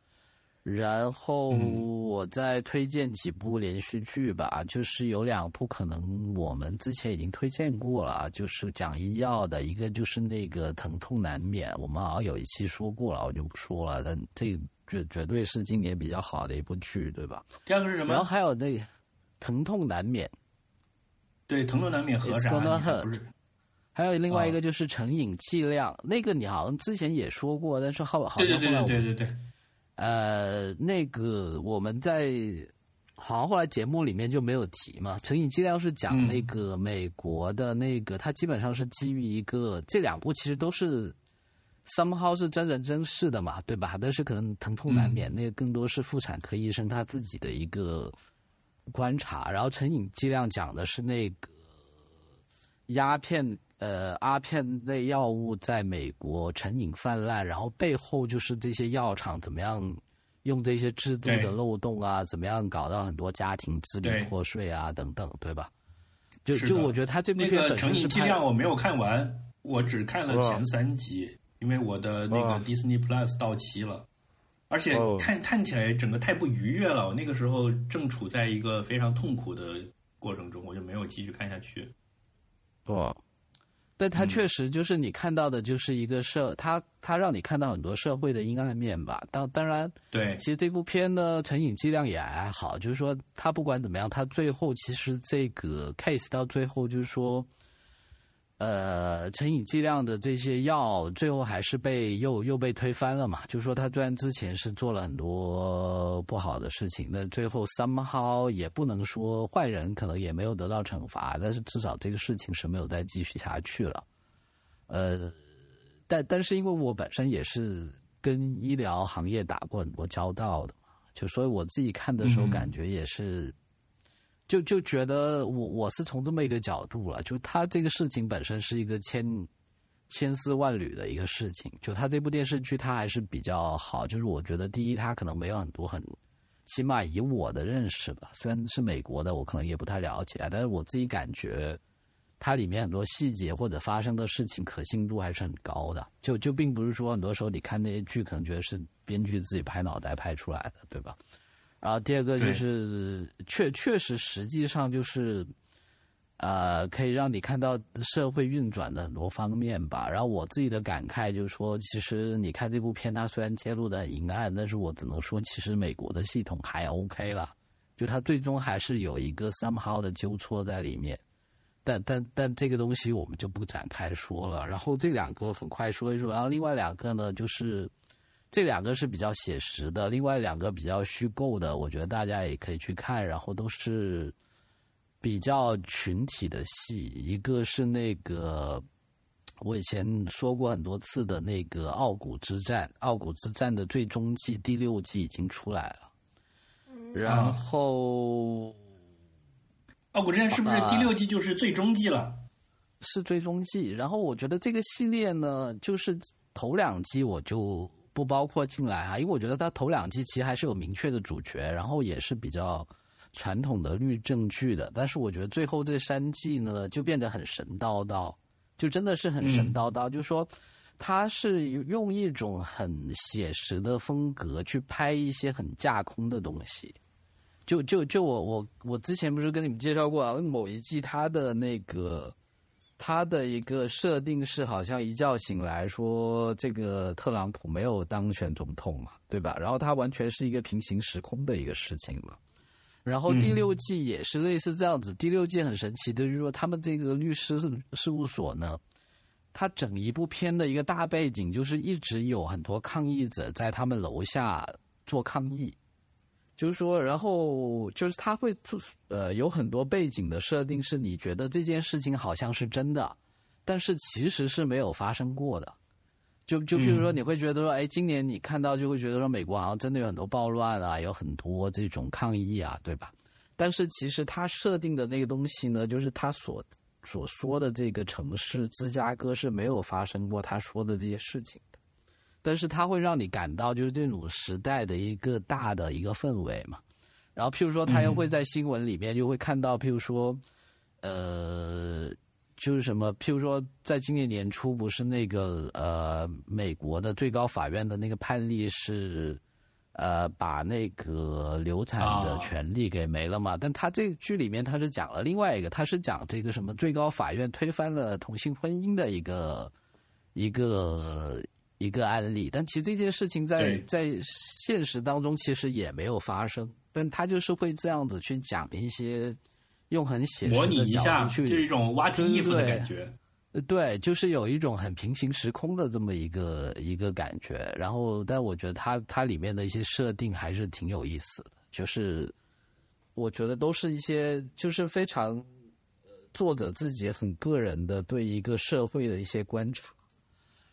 然后我再推荐几部连续剧吧，就是有两部可能我们之前已经推荐过了，就是讲医药的，一个就是那个《疼痛难免》，我们好像有一期说过了，我就不说了。但这。绝绝对是今年比较好的一部剧，对吧？第二个是什么？然后还有那《疼痛难免》，对，《疼痛难免》和啥？不是。还有另外一个就是《成瘾剂量》，那个你好像之前也说过，但是后好像后来对对对，呃，那个我们在好像后来节目里面就没有提嘛，《成瘾剂量》是讲那个美国的那个，它基本上是基于一个，这两部其实都是。Somehow 是真人真事的嘛，对吧？但是可能疼痛难免，那个更多是妇产科医生他自己的一个观察。然后成瘾剂量讲的是那个鸦片，呃，阿片类药物在美国成瘾泛滥，然后背后就是这些药厂怎么样用这些制度的漏洞啊，怎么样搞到很多家庭支离破碎啊，等等，对吧？就就我觉得他这部片成瘾剂量我没有看完，我只看了前三集。因为我的那个 Disney Plus 到期了，而且看看起来整个太不愉悦了。我那个时候正处在一个非常痛苦的过程中，我就没有继续看下去。哦，但它确实就是你看到的，就是一个社，它它让你看到很多社会的阴暗面吧。当当然，对，其实这部片呢，成瘾剂量也还好，就是说它不管怎么样，它最后其实这个 case 到最后就是说。呃，成瘾剂量的这些药，最后还是被又又被推翻了嘛？就是说，他虽然之前是做了很多不好的事情，那最后 somehow 也不能说坏人可能也没有得到惩罚，但是至少这个事情是没有再继续下去了。呃，但但是因为我本身也是跟医疗行业打过很多交道的嘛，就所以我自己看的时候感觉也是。就就觉得我我是从这么一个角度了，就他这个事情本身是一个千千丝万缕的一个事情。就他这部电视剧，他还是比较好。就是我觉得，第一，他可能没有很多很，起码以我的认识吧，虽然是美国的，我可能也不太了解，但是我自己感觉，它里面很多细节或者发生的事情可信度还是很高的。就就并不是说很多时候你看那些剧，可能觉得是编剧自己拍脑袋拍出来的，对吧？然后第二个就是确确实实际上就是，呃，可以让你看到社会运转的很多方面吧。然后我自己的感慨就是说，其实你看这部片，它虽然揭露的很阴暗，但是我只能说，其实美国的系统还 OK 了，就它最终还是有一个 somehow 的纠错在里面。但但但这个东西我们就不展开说了。然后这两个很快说一说，然后另外两个呢就是。这两个是比较写实的，另外两个比较虚构的，我觉得大家也可以去看。然后都是比较群体的戏，一个是那个我以前说过很多次的那个《傲骨之战》，《傲骨之战》的最终季第六季已经出来了。然后，《傲骨之战》是不是第六季就是最终季了？是最终季。然后我觉得这个系列呢，就是头两季我就。不包括进来啊，因为我觉得他头两季其实还是有明确的主角，然后也是比较传统的律政剧的。但是我觉得最后这三季呢，就变得很神叨叨，就真的是很神叨叨，就说他是用一种很写实的风格去拍一些很架空的东西。就就就我我我之前不是跟你们介绍过啊，某一季他的那个。他的一个设定是，好像一觉醒来说，这个特朗普没有当选总统嘛，对吧？然后他完全是一个平行时空的一个事情嘛。然后第六季也是类似这样子。第六季很神奇的就是说，他们这个律师事务所呢，他整一部片的一个大背景就是一直有很多抗议者在他们楼下做抗议。就是说，然后就是他会做呃有很多背景的设定，是你觉得这件事情好像是真的，但是其实是没有发生过的。就就譬如说，你会觉得说，哎，今年你看到就会觉得说，美国好像真的有很多暴乱啊，有很多这种抗议啊，对吧？但是其实他设定的那个东西呢，就是他所所说的这个城市芝加哥是没有发生过他说的这些事情。但是它会让你感到就是这种时代的一个大的一个氛围嘛，然后譬如说他又会在新闻里面就会看到，譬如说，呃，就是什么，譬如说在今年年初不是那个呃美国的最高法院的那个判例是，呃把那个流产的权利给没了嘛？但他这剧里面他是讲了另外一个，他是讲这个什么最高法院推翻了同性婚姻的一个一个。一个案例，但其实这件事情在在现实当中其实也没有发生，但他就是会这样子去讲一些用很写实的角度去，就是一种挖衣服的感觉。对，就是有一种很平行时空的这么一个一个感觉。然后，但我觉得它它里面的一些设定还是挺有意思的，就是我觉得都是一些就是非常作者自己很个人的对一个社会的一些观察。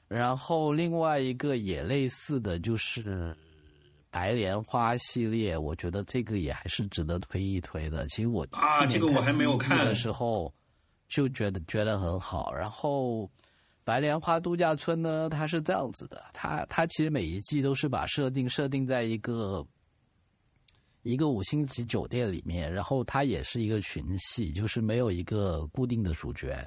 然后另外一个也类似的就是白莲花系列，我觉得这个也还是值得推一推的。其实我啊，这个我还没有看的时候就觉得觉得很好。然后白莲花度假村呢，它是这样子的，它它其实每一季都是把设定设定在一个一个五星级酒店里面，然后它也是一个群戏，就是没有一个固定的主角。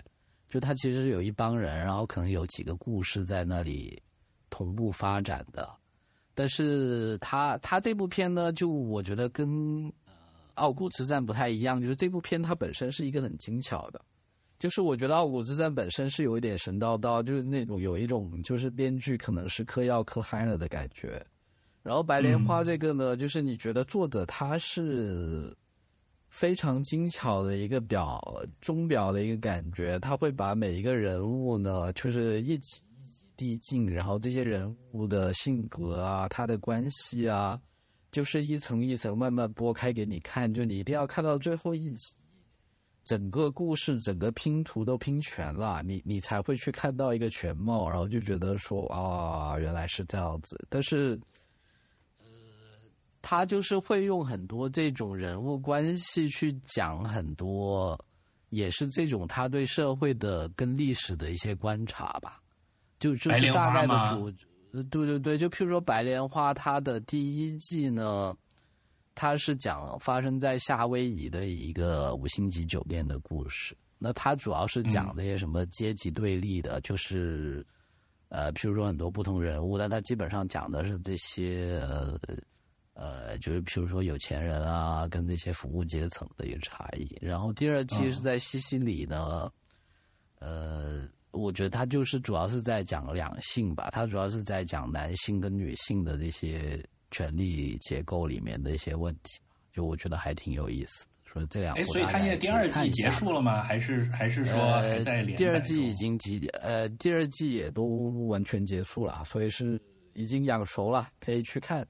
就他其实有一帮人，然后可能有几个故事在那里同步发展的，但是他他这部片呢，就我觉得跟《傲骨之战》不太一样，就是这部片它本身是一个很精巧的，就是我觉得《傲骨之战》本身是有一点神叨叨，就是那种有一种就是编剧可能是嗑药嗑嗨了的感觉，然后《白莲花》这个呢，就是你觉得作者他是。非常精巧的一个表钟表的一个感觉，他会把每一个人物呢，就是一级一级递进，然后这些人物的性格啊，他的关系啊，就是一层一层慢慢剥开给你看，就你一定要看到最后一集，整个故事整个拼图都拼全了，你你才会去看到一个全貌，然后就觉得说啊，原来是这样子，但是。他就是会用很多这种人物关系去讲很多，也是这种他对社会的跟历史的一些观察吧。就就是大概的主，对对对，就譬如说《白莲花》，它的第一季呢，它是讲发生在夏威夷的一个五星级酒店的故事。那它主要是讲那些什么阶级对立的，就是呃，譬如说很多不同人物，但它基本上讲的是这些呃。呃，就是比如说有钱人啊，跟这些服务阶层的一个差异。然后第二季是在西西里呢，呃，我觉得他就是主要是在讲两性吧，他主要是在讲男性跟女性的这些权力结构里面的一些问题，就我觉得还挺有意思。说这两，哎，所以他现在第二季结束了吗？还是还是说还在连第二季已经结，呃，第二季也都完全结束了，所以是已经养熟了，可以去看。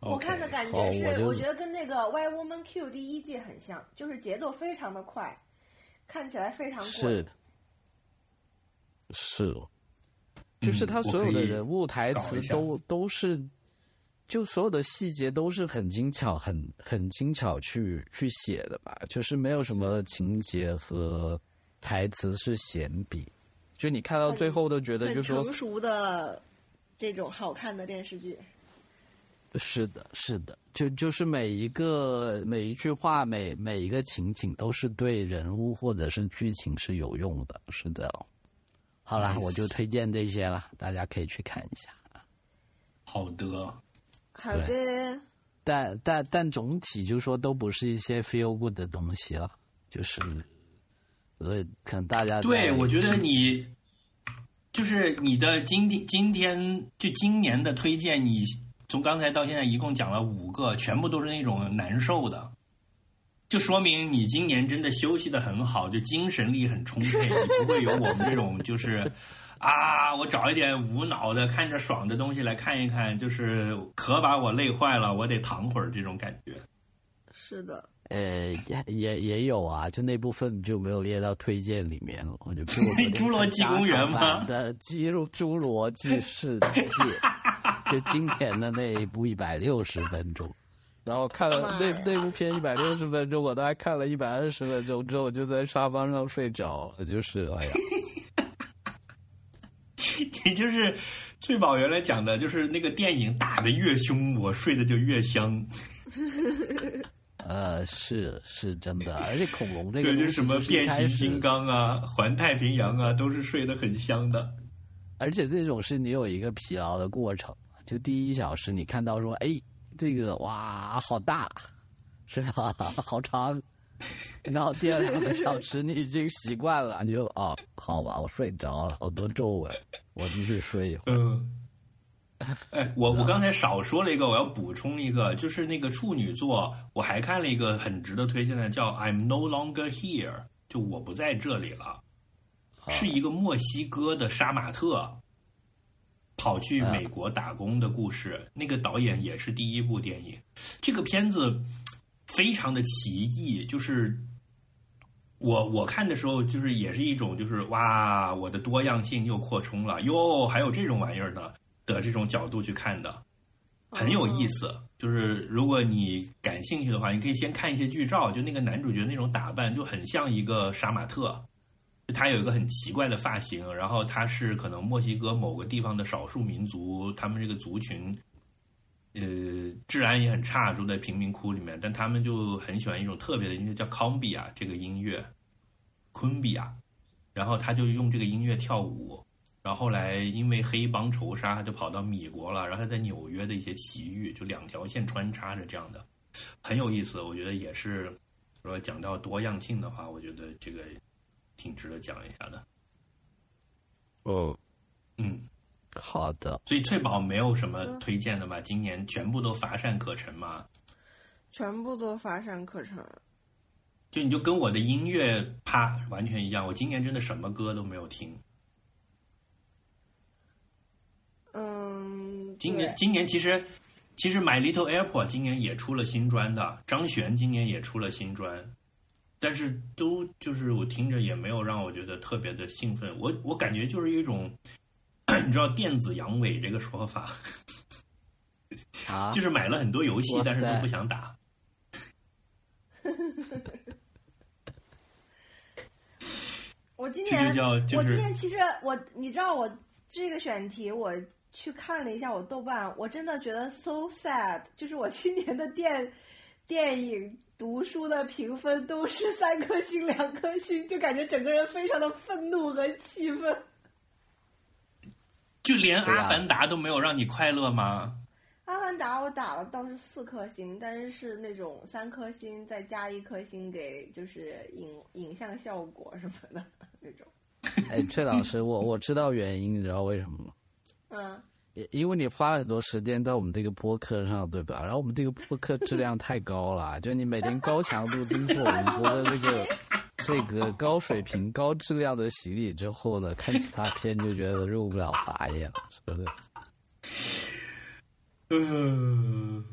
我看的感觉是，我觉得跟那个《Why Woman Q》第一季很像，就是节奏非常的快，看起来非常是是，就是他所有的人物台词都都是，就所有的细节都是很精巧、很很精巧去去写的吧，就是没有什么情节和台词是闲笔，就你看到最后都觉得就说成熟的。这种好看的电视剧。是的，是的，就就是每一个每一句话，每每一个情景都是对人物或者是剧情是有用的。是的，好啦，我就推荐这些了，大家可以去看一下。好的，好的，但但但总体就说都不是一些 feel good 的东西了，就是，所以可能大家对我觉得你就是你的今天今天就今年的推荐，你从刚才到现在一共讲了五个，全部都是那种难受的。就说明你今年真的休息的很好，就精神力很充沛，[LAUGHS] 你不会有我们这种就是啊，我找一点无脑的看着爽的东西来看一看，就是可把我累坏了，我得躺会儿这种感觉。是的，呃也也也有啊，就那部分就没有列到推荐里面了。我就 [LAUGHS] 侏罗纪公园吗的《[LAUGHS] 基入侏罗纪世界》，就今年的那一部一百六十分钟。然后看了那那部片一百六十分钟，我都还看了一百二十分钟之后，我就在沙发上睡着了。就是哎呀，[LAUGHS] 你就是翠宝原来讲的，就是那个电影打得越凶，我睡得就越香。[LAUGHS] 呃，是是真的，而且恐龙这个就是什么变形金刚啊、环太平洋啊，都是睡得很香的。而且这种是你有一个疲劳的过程，就第一小时你看到说，哎，这个哇好大，是吧？[LAUGHS] 好长，然后第二两个小时你已经习惯了，你就哦，好吧，我睡着了，好多皱纹，我继续睡一会儿。嗯。哎，我我刚才少说了一个，我要补充一个，就是那个处女座，我还看了一个很值得推荐的，叫《I'm No Longer Here》，就我不在这里了，是一个墨西哥的杀马特跑去美国打工的故事。那个导演也是第一部电影，这个片子非常的奇异，就是我我看的时候，就是也是一种就是哇，我的多样性又扩充了哟，还有这种玩意儿呢的这种角度去看的，很有意思。就是如果你感兴趣的话，你可以先看一些剧照，就那个男主角那种打扮就很像一个杀马特。他有一个很奇怪的发型，然后他是可能墨西哥某个地方的少数民族，他们这个族群，呃，治安也很差，住在贫民窟里面，但他们就很喜欢一种特别的音乐，叫康比亚这个音乐，昆比亚，然后他就用这个音乐跳舞，然后后来因为黑帮仇杀，他就跑到米国了，然后他在纽约的一些奇遇，就两条线穿插着这样的，很有意思，我觉得也是，说讲到多样性的话，我觉得这个挺值得讲一下的。哦，嗯，好的，所以翠宝没有什么推荐的吗？今年全部都乏善可陈吗？全部都乏善可陈。就你就跟我的音乐啪完全一样，我今年真的什么歌都没有听。嗯，今年今年其实其实 My Little Airport 今年也出了新专的，张悬今年也出了新专，但是都就是我听着也没有让我觉得特别的兴奋，我我感觉就是一种 [COUGHS] 你知道电子阳痿这个说法，啊，[LAUGHS] 就是买了很多游戏，但是都不想打。这 [LAUGHS] 我今年就叫就是我今年其实我你知道我这个选题我去看了一下我豆瓣，我真的觉得 so sad，就是我今年的电电影、读书的评分都是三颗星、两颗星，就感觉整个人非常的愤怒和气愤。[LAUGHS] 就连《阿凡达》都没有让你快乐吗？阿凡达我打了倒是四颗星，但是是那种三颗星再加一颗星给就是影影像效果什么的那种。[LAUGHS] 哎，崔老师，我我知道原因，你知道为什么吗？嗯，因为你花了很多时间在我们这个播客上，对吧？然后我们这个播客质量太高了，就你每天高强度经过我们播的这个这个高水平、高质量的洗礼之后呢，看其他片就觉得入不了法眼了，是不是？嗯，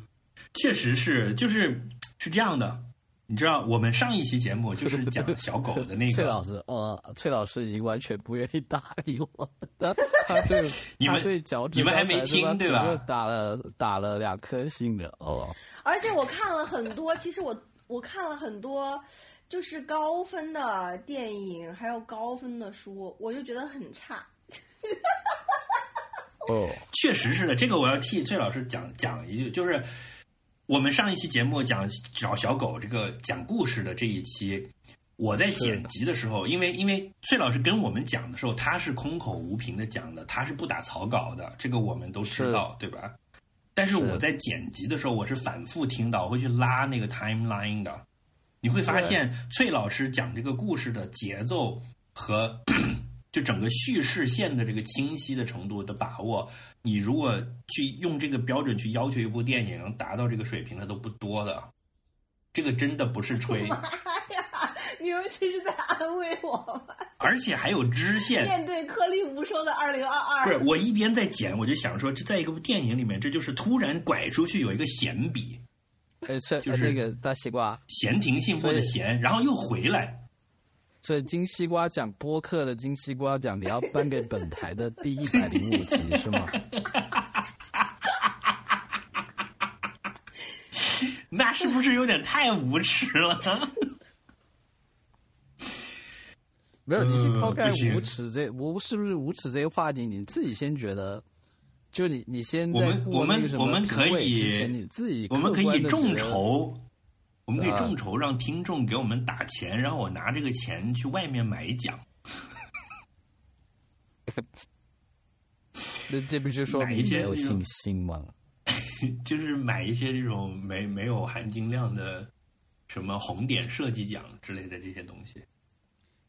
确实是，就是是这样的。你知道，我们上一期节目就是讲 [LAUGHS] 小狗的那个，[LAUGHS] 崔老师，呃，崔老师已经完全不愿意搭理我，他 [LAUGHS] 他对你们对脚趾你们还没听对吧打了打了两颗星的哦。而且我看了很多，其实我我看了很多，就是高分的电影，还有高分的书，我就觉得很差。哦，确实是的，这个我要替崔老师讲讲一句，就是我们上一期节目讲找小狗这个讲故事的这一期，我在剪辑的时候，因为因为崔老师跟我们讲的时候，他是空口无凭的讲的，他是不打草稿的，这个我们都知道，对吧？但是是。我在剪辑的时候，我是反复听到，我会去拉那个 timeline 的，你会发现崔老师讲这个故事的节奏和就整个叙事线的这个清晰的程度的把握，你如果去用这个标准去要求一部电影能达到这个水平的都不多的，这个真的不是吹，妈呀，你们这是在安慰我吗？而且还有支线。面对颗粒无收的二零二二，不是我一边在剪，我就想说，这在一个电影里面，这就是突然拐出去有一个闲笔，就是那个大西瓜，闲庭信步的闲，然后又回来。这金西瓜奖播客的金西瓜奖，你要颁给本台的第一百零五集是吗？[LAUGHS] 那是不是有点太无耻了？[LAUGHS] 没有，你先呃抛开无耻这无是不是无耻这个话题，你自己先觉得，就你你先在我们我们我们可以前你自己我们可以众筹，我们可以啊众筹让听众给我们打钱，然后我拿这个钱去外面买奖。[LAUGHS] 那这不就说买一明没有信心吗？[LAUGHS] 就是买一些这种没没有含金量的什么红点设计奖之类的这些东西。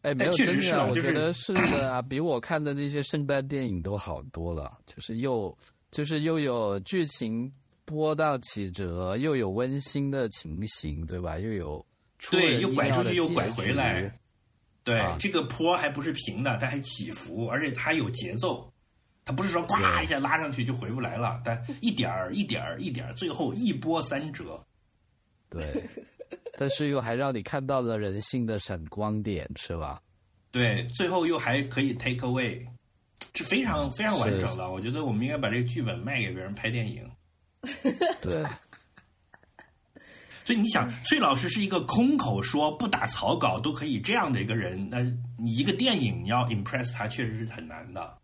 哎，没有确实真的啊，我是啊就是觉得是的啊，比我看的那些圣诞电影都好多了，就是又就是又有剧情波荡起折，又有温馨的情形，对吧？又有出对，人又拐出去又拐回来。对，啊这个坡还不是平的，它还起伏，而且它有节奏。它不是说呱一下拉上去就回不来了，但一点儿一点儿一点儿，最后一波三折。对，[LAUGHS] 但是又还让你看到了人性的闪光点，是吧？对，最后又还可以 take away，是非常非常完整是的。我觉得我们应该把这个剧本卖给别人拍电影。[LAUGHS] 对，所以你嗯想，崔老师是一个空口说不打草稿都可以这样的一个人，那你一个电影你要 impress 他，确实是很难的。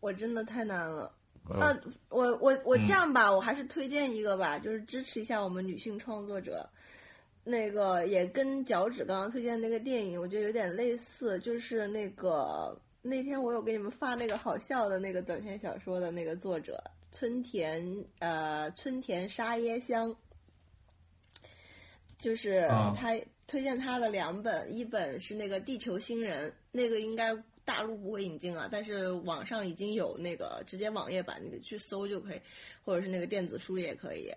我真的太难了。呃那我我我嗯这样吧，我还是推荐一个吧，就是支持一下我们女性创作者。那个也跟脚趾刚刚推荐那个电影，我觉得有点类似，就是那个那天我有给你们发那个好笑的那个短篇小说的那个作者村田呃村田沙耶香，就是啊他推荐他的两本，一本是那个《地球星人》，那个应该大陆不会引进了，但是网上已经有那个直接网页版，那个去搜就可以，或者是那个电子书也可以。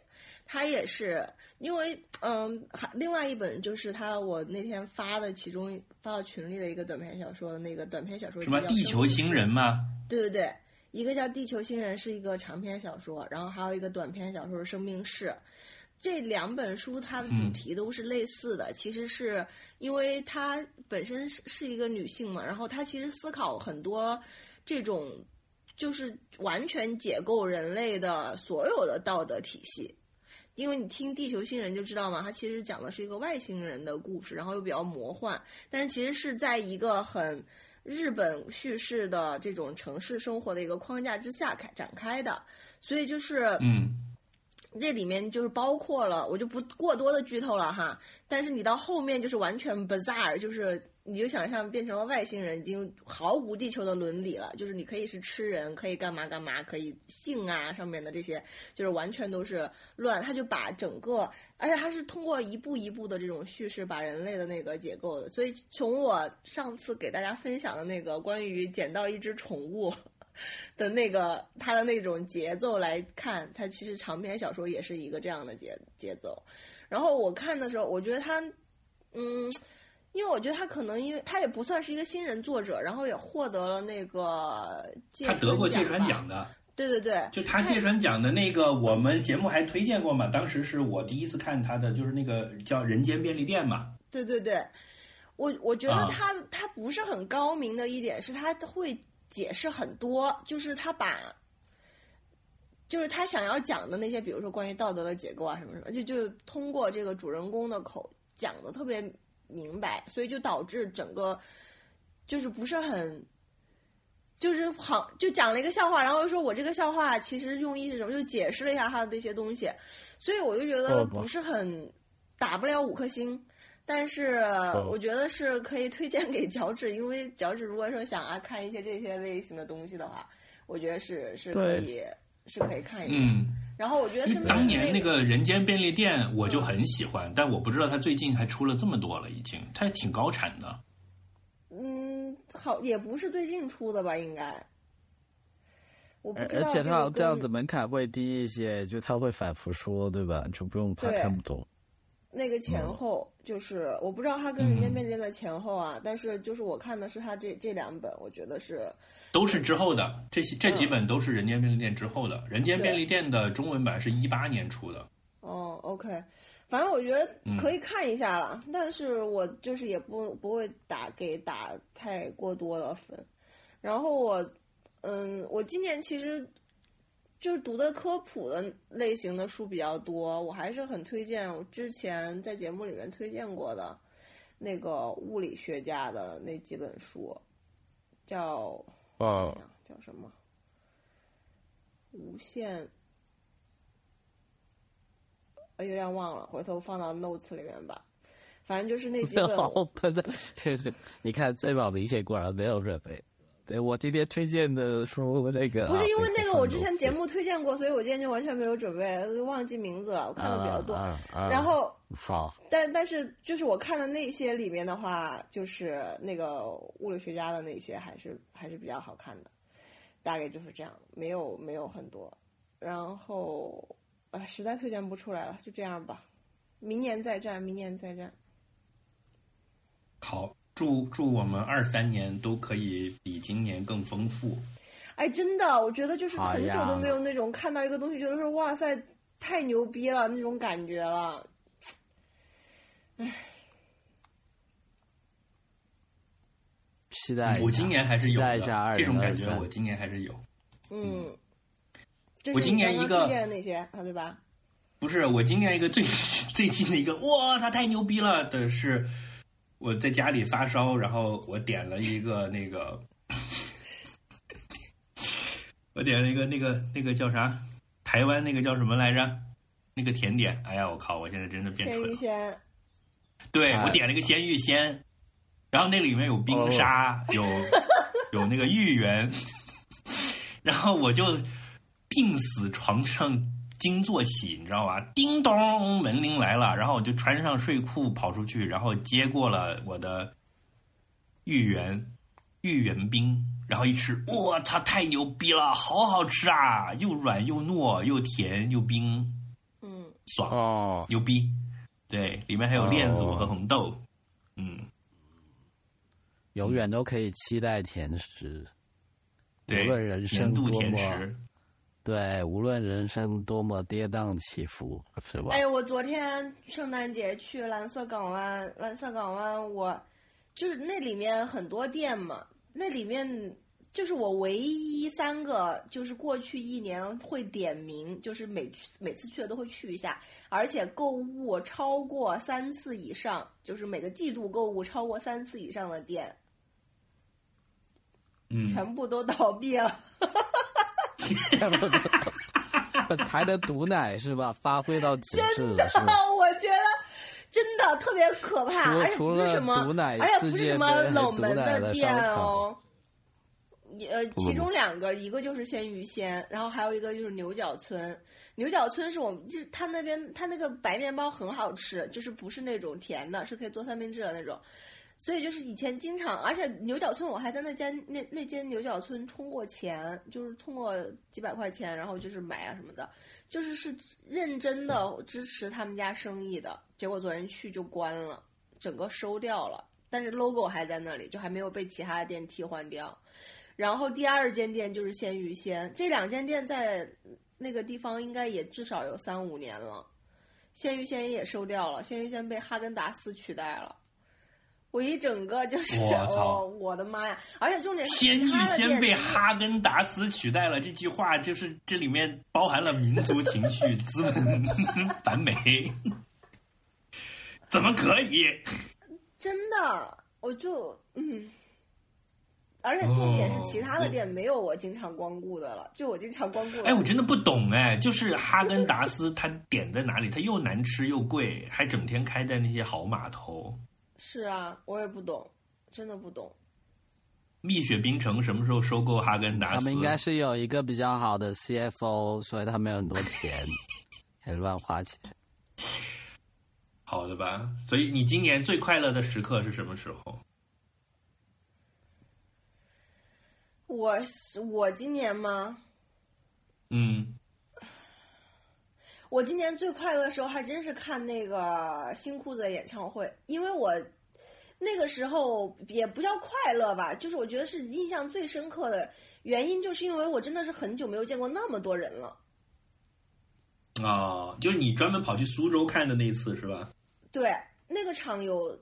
他也是因为嗯，还另外一本就是他我那天发的其中发到群里的一个短篇小说的那个短篇小说什么地球星人吗？对对对，一个叫《地球新人》是一个长篇小说，然后还有一个短篇小说是《生命式》。这两本书它的主题都是类似的，其实是因为她本身是是一个女性嘛，然后她其实思考很多这种就是完全解构人类的所有的道德体系。因为你听《地球新人》就知道嘛，它其实讲的是一个外星人的故事，然后又比较魔幻，但是其实是在一个很日本叙事的这种城市生活的一个框架之下开展开的，所以就是嗯，这里面就是包括了，我就不过多的剧透了哈。但是你到后面就是完全 bizarre，就是你就想象变成了外星人，已经毫无地球的伦理了。就是你可以是吃人，可以干嘛干嘛，可以性啊上面的这些，就是完全都是乱。他就把整个，而且他是通过一步一步的这种叙事，把人类的那个解构的。所以从我上次给大家分享的那个关于捡到一只宠物。的那个它的那种节奏来看，它其实长篇小说也是一个这样的节节奏。然后我看的时候，我觉得他，嗯，因为我觉得他可能因为他也不算是一个新人作者，然后也获得了那个他得过芥川奖的，对对对，就他芥川奖的那个，我们节目还推荐过嘛。当时是我第一次看他的，就是那个叫《人间便利店》嘛。对对对，我我觉得啊他、他不是很高明的一点是他会解释很多，就是他把，就是他想要讲的那些，比如说关于道德的结构啊什么什么，就就通过这个主人公的口讲的特别明白，所以就导致整个就是不是很。就是好就讲了一个笑话，然后又说我这个笑话其实用意是什么，就解释了一下他的这些东西，所以我就觉得哦不不是很打不了五颗星。但是哦我觉得是可以推荐给 [LAUGHS] 脚趾，因为脚趾如果说想啊看一些这些类型的东西的话，我觉得是是可以是可以看一下。嗯，然后我觉得当年那个个人间便利店我就很喜欢，但我不知道他最近还出了这么多了，已经，他挺高产的。嗯，好也不是最近出的吧，应该。而而且这个它这样子门槛会低一些，就他会反复说，对吧？就不用怕看不懂。那个前后就是我不知道他跟《人间便利店》的前后啊，但是就是我看的是他这这两本，我觉得是都是之后的，这些这几本都是《人间便利店》之后的，人间便利店》的中文版是一八年出的。哦，OK，反正我觉得可以看一下了，但是我就是也不不会打给打太过多的分。然后我，嗯，我今年其实就是读的科普的类型的书比较多，我还是很推荐我之前在节目里面推荐过的那个物理学家的那几本书，叫啊，叫什么？无限，呃，有点忘了，回头放到 notes 里面吧。反正就是那几本，[LAUGHS] 好，不是，对对，你看这把明显果然没有准备。对我今天推荐的说那个不是因为那个我之前节目目推荐过，所以我今天就完全没有准备，就忘记名字了。我看的比较多。啊啊啊然后，好，但但是就是我看的那些里面的话，就是那个物理学家的那些还是还是比较好看的，大概就是这样，没有没有很多。然后啊，实在推荐不出来了，就这样吧，明年再战，明年再战。好，祝祝我们二三年都可以比今年更丰富。哎，真的，我觉得就是很久都没有那种看到一个东西，觉得说哇塞，太牛逼了那种感觉了。期待。我今年还是有的，这种感觉我今年还是有。嗯，我今年一个那些啊，对吧？不是我今年一个最 [LAUGHS] 最近的一个，哇，他太牛逼了的是，我在家里发烧，然后我点了一个那个，我点了一个那个那个叫啥，台湾那个叫什么来着？那个甜点，哎呀，我靠，我现在真的变鲜蠢了。芋仙，哎对我点了一个鲜芋仙，然后那里面有冰沙，有有那个芋圆，[LAUGHS] 然后我就病死床上惊坐起，你知道吧？叮咚，门铃来了，然后我就穿上睡裤跑出去，然后接过了我的芋圆芋圆冰，然后一吃，我操，太牛逼了，好好吃啊，又软又糯，又甜又冰，嗯，爽。哦，牛逼，对，里面还有链子哦和红豆，嗯，永远都可以期待甜食。对，无论人生甜食，对，无论人生多么跌宕起伏，是吧？哎，我昨天圣诞节去蓝色港湾，蓝色港湾我就是那里面很多店嘛，那里面就是我唯一三个，就是过去一年会点名，就是每去每次去的都会去一下，而且购物超过三次以上，就是每个季度购物超过三次以上的店，嗯，全部都倒闭了。[LAUGHS] 还能毒奶是吧？发挥到极致真的了，是吧？，我觉得真的特别可怕，除而且除了不是什么毒奶，而且不是什么冷门的店哦。呃，其中两个，一个就是鲜芋仙，然后还有一个就是牛角村。牛角村是我们，就是他那边他那个白面包很好吃，就是不是那种甜的，是可以做三明治的那种。所以就是以前经常，而且牛角村我还在那间那那间牛角村充过钱，就是充过几百块钱，然后就是买啊什么的，就是是认真的支持他们家生意的。结果昨天去就关了，整个收掉了，但是 logo 还在那里，就还没有被其他的店替换掉。然后第二间店就是鲜芋仙，这两间店在那个地方应该也至少有三五年了。鲜芋仙也收掉了，鲜芋仙被哈根达斯取代了。我一整个就是，我操哦，我的妈呀！而且重点是鲜芋其他的仙被哈根达斯取代了，这句话就是这里面包含了民族情绪、[LAUGHS] 资本反美，怎么可以？[LAUGHS] 真的，我就嗯，而且重点是哦其他的店没有我经常光顾的了，就我经常光顾的。哎，我真的不懂哎，就是哈根达斯它点在哪里？它又难吃又贵，还整天开在那些好码头。是啊，我也不懂，真的不懂。蜜雪冰城什么时候收购哈根达斯？他们应该是有一个比较好的 CFO，所以他们有很多钱，[LAUGHS] 可以乱花钱。好的吧？所以你今年最快乐的时刻是什么时候？我我今年吗？嗯，我今年最快乐的时候还真是看那个新裤子的演唱会，因为我那个时候也不叫快乐吧，就是我觉得是印象最深刻的原因，就是因为我真的是很久没有见过那么多人了。啊，就是你专门跑去苏州看的那一次是吧？对，那个场有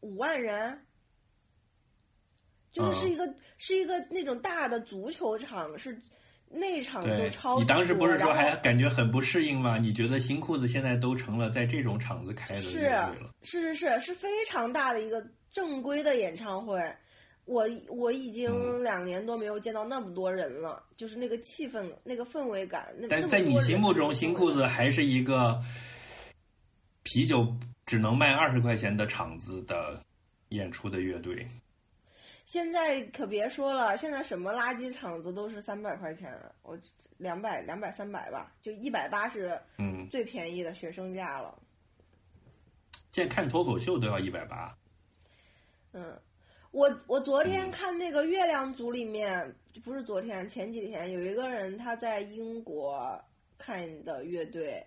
五万人，就是是一个、是一个那种大的足球场，是内场都超你当时不是说还感觉很不适应吗？你觉得新裤子现在都成了在这种场子开的乐是队了？是是是是非常大的一个正规的演唱会。我我已经嗯两年多没有见到那么多人了，就是那个气氛、那个氛围感。那那但在你心目中，新裤子还是一个啤酒只能卖二十块钱的场子的演出的乐队。现在可别说了，现在什么垃圾场子都是三百块钱，我两百、两百、三百吧，就一百八是嗯，最便宜的学生价了。现在看脱口秀都要一百八。嗯，我我昨嗯天看那个月亮组里面，不是昨天，前几天有一个人他在英国看的乐队，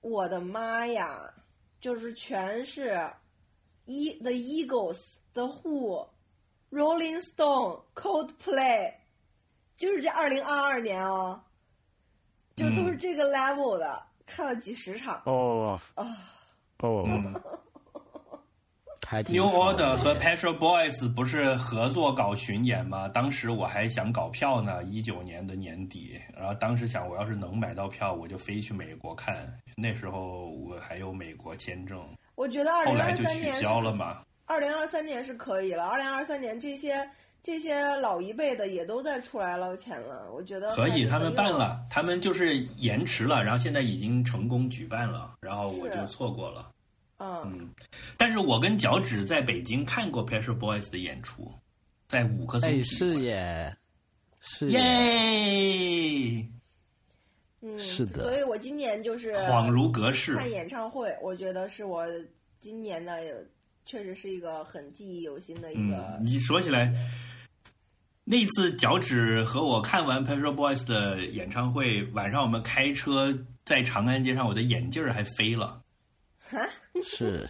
我的妈呀，就是全是一 The Eagles、The Who、Rolling Stone、Coldplay，就是这二零二二年哦，就都是嗯这个 level 的，看了几十场哦啊。哦，[LAUGHS] 还挺 New Order 和 Pet Shop Boys 不是合作搞巡演吗？当时我还想搞票呢，一九年的年底，然后当时想我要是能买到票，我就飞去美国看。那时候我还有美国签证，我觉得二零后来就取消了嘛。二零二三年是可以了，二零二三年这些这些老一辈的也都在出来捞钱了，我觉得可以，他们。办了，他们就是延迟了，然后现在已经成功举办了，然后我就错过了。嗯，嗯，但是我跟脚趾在北京看过 Shop Boys 的演出，在五棵松哎是馆耶，是耶，耶，嗯，是的所以我今年就是恍如隔世。看演唱会，我觉得是我今年的确实是一个很记忆犹新的一个。嗯，你说起来，那次脚趾和我看完 Shop Boys 的演唱会，晚上我们开车在长安街上，我的眼镜儿还飞了。[LAUGHS] 是，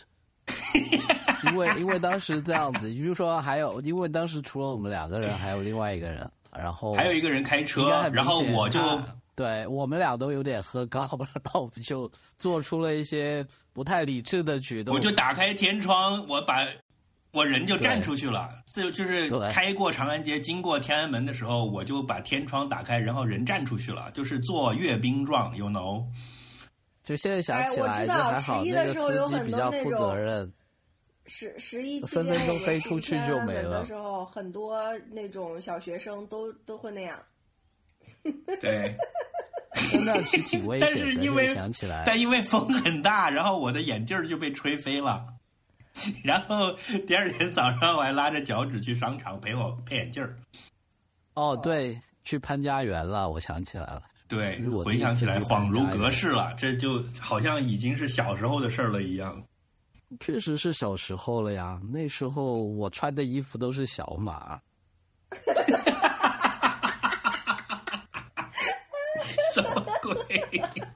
因为因为当时这样子，就是说还有，因为当时除了我们两个人，还有另外一个人，然后还有一个人开车然后我就他对我们俩都有点喝高了，[LAUGHS] 然后我们就做出了一些不太理智的举动。我就打开天窗，我把我人就站出去了。这就是开过长安街，经过天安门的时候，我就把天窗打开，然后人站出去了，就是做阅兵状，you know。就现在想起来，就还好，11那个的时候有司机很多比较负责任。十十一期分分钟飞出去就没了的时候，很多那种小学生都都会那样。对，真的其实挺危但险的。是因为想起来，但因为风很大，然后我的眼镜儿就被吹飞了。然后第二天早上我还拉着脚趾去商场陪我配眼镜儿。哦，对，去潘家园了，我想起来了。对回想起来恍如隔世了，这就好像已经是小时候的事儿了一样。确实是小时候了呀，那时候我穿的衣服都是小码。[LAUGHS] [LAUGHS] 什么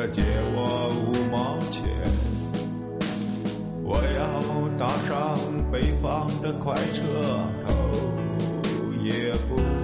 可借我五毛钱我要搭上北方的快车头也不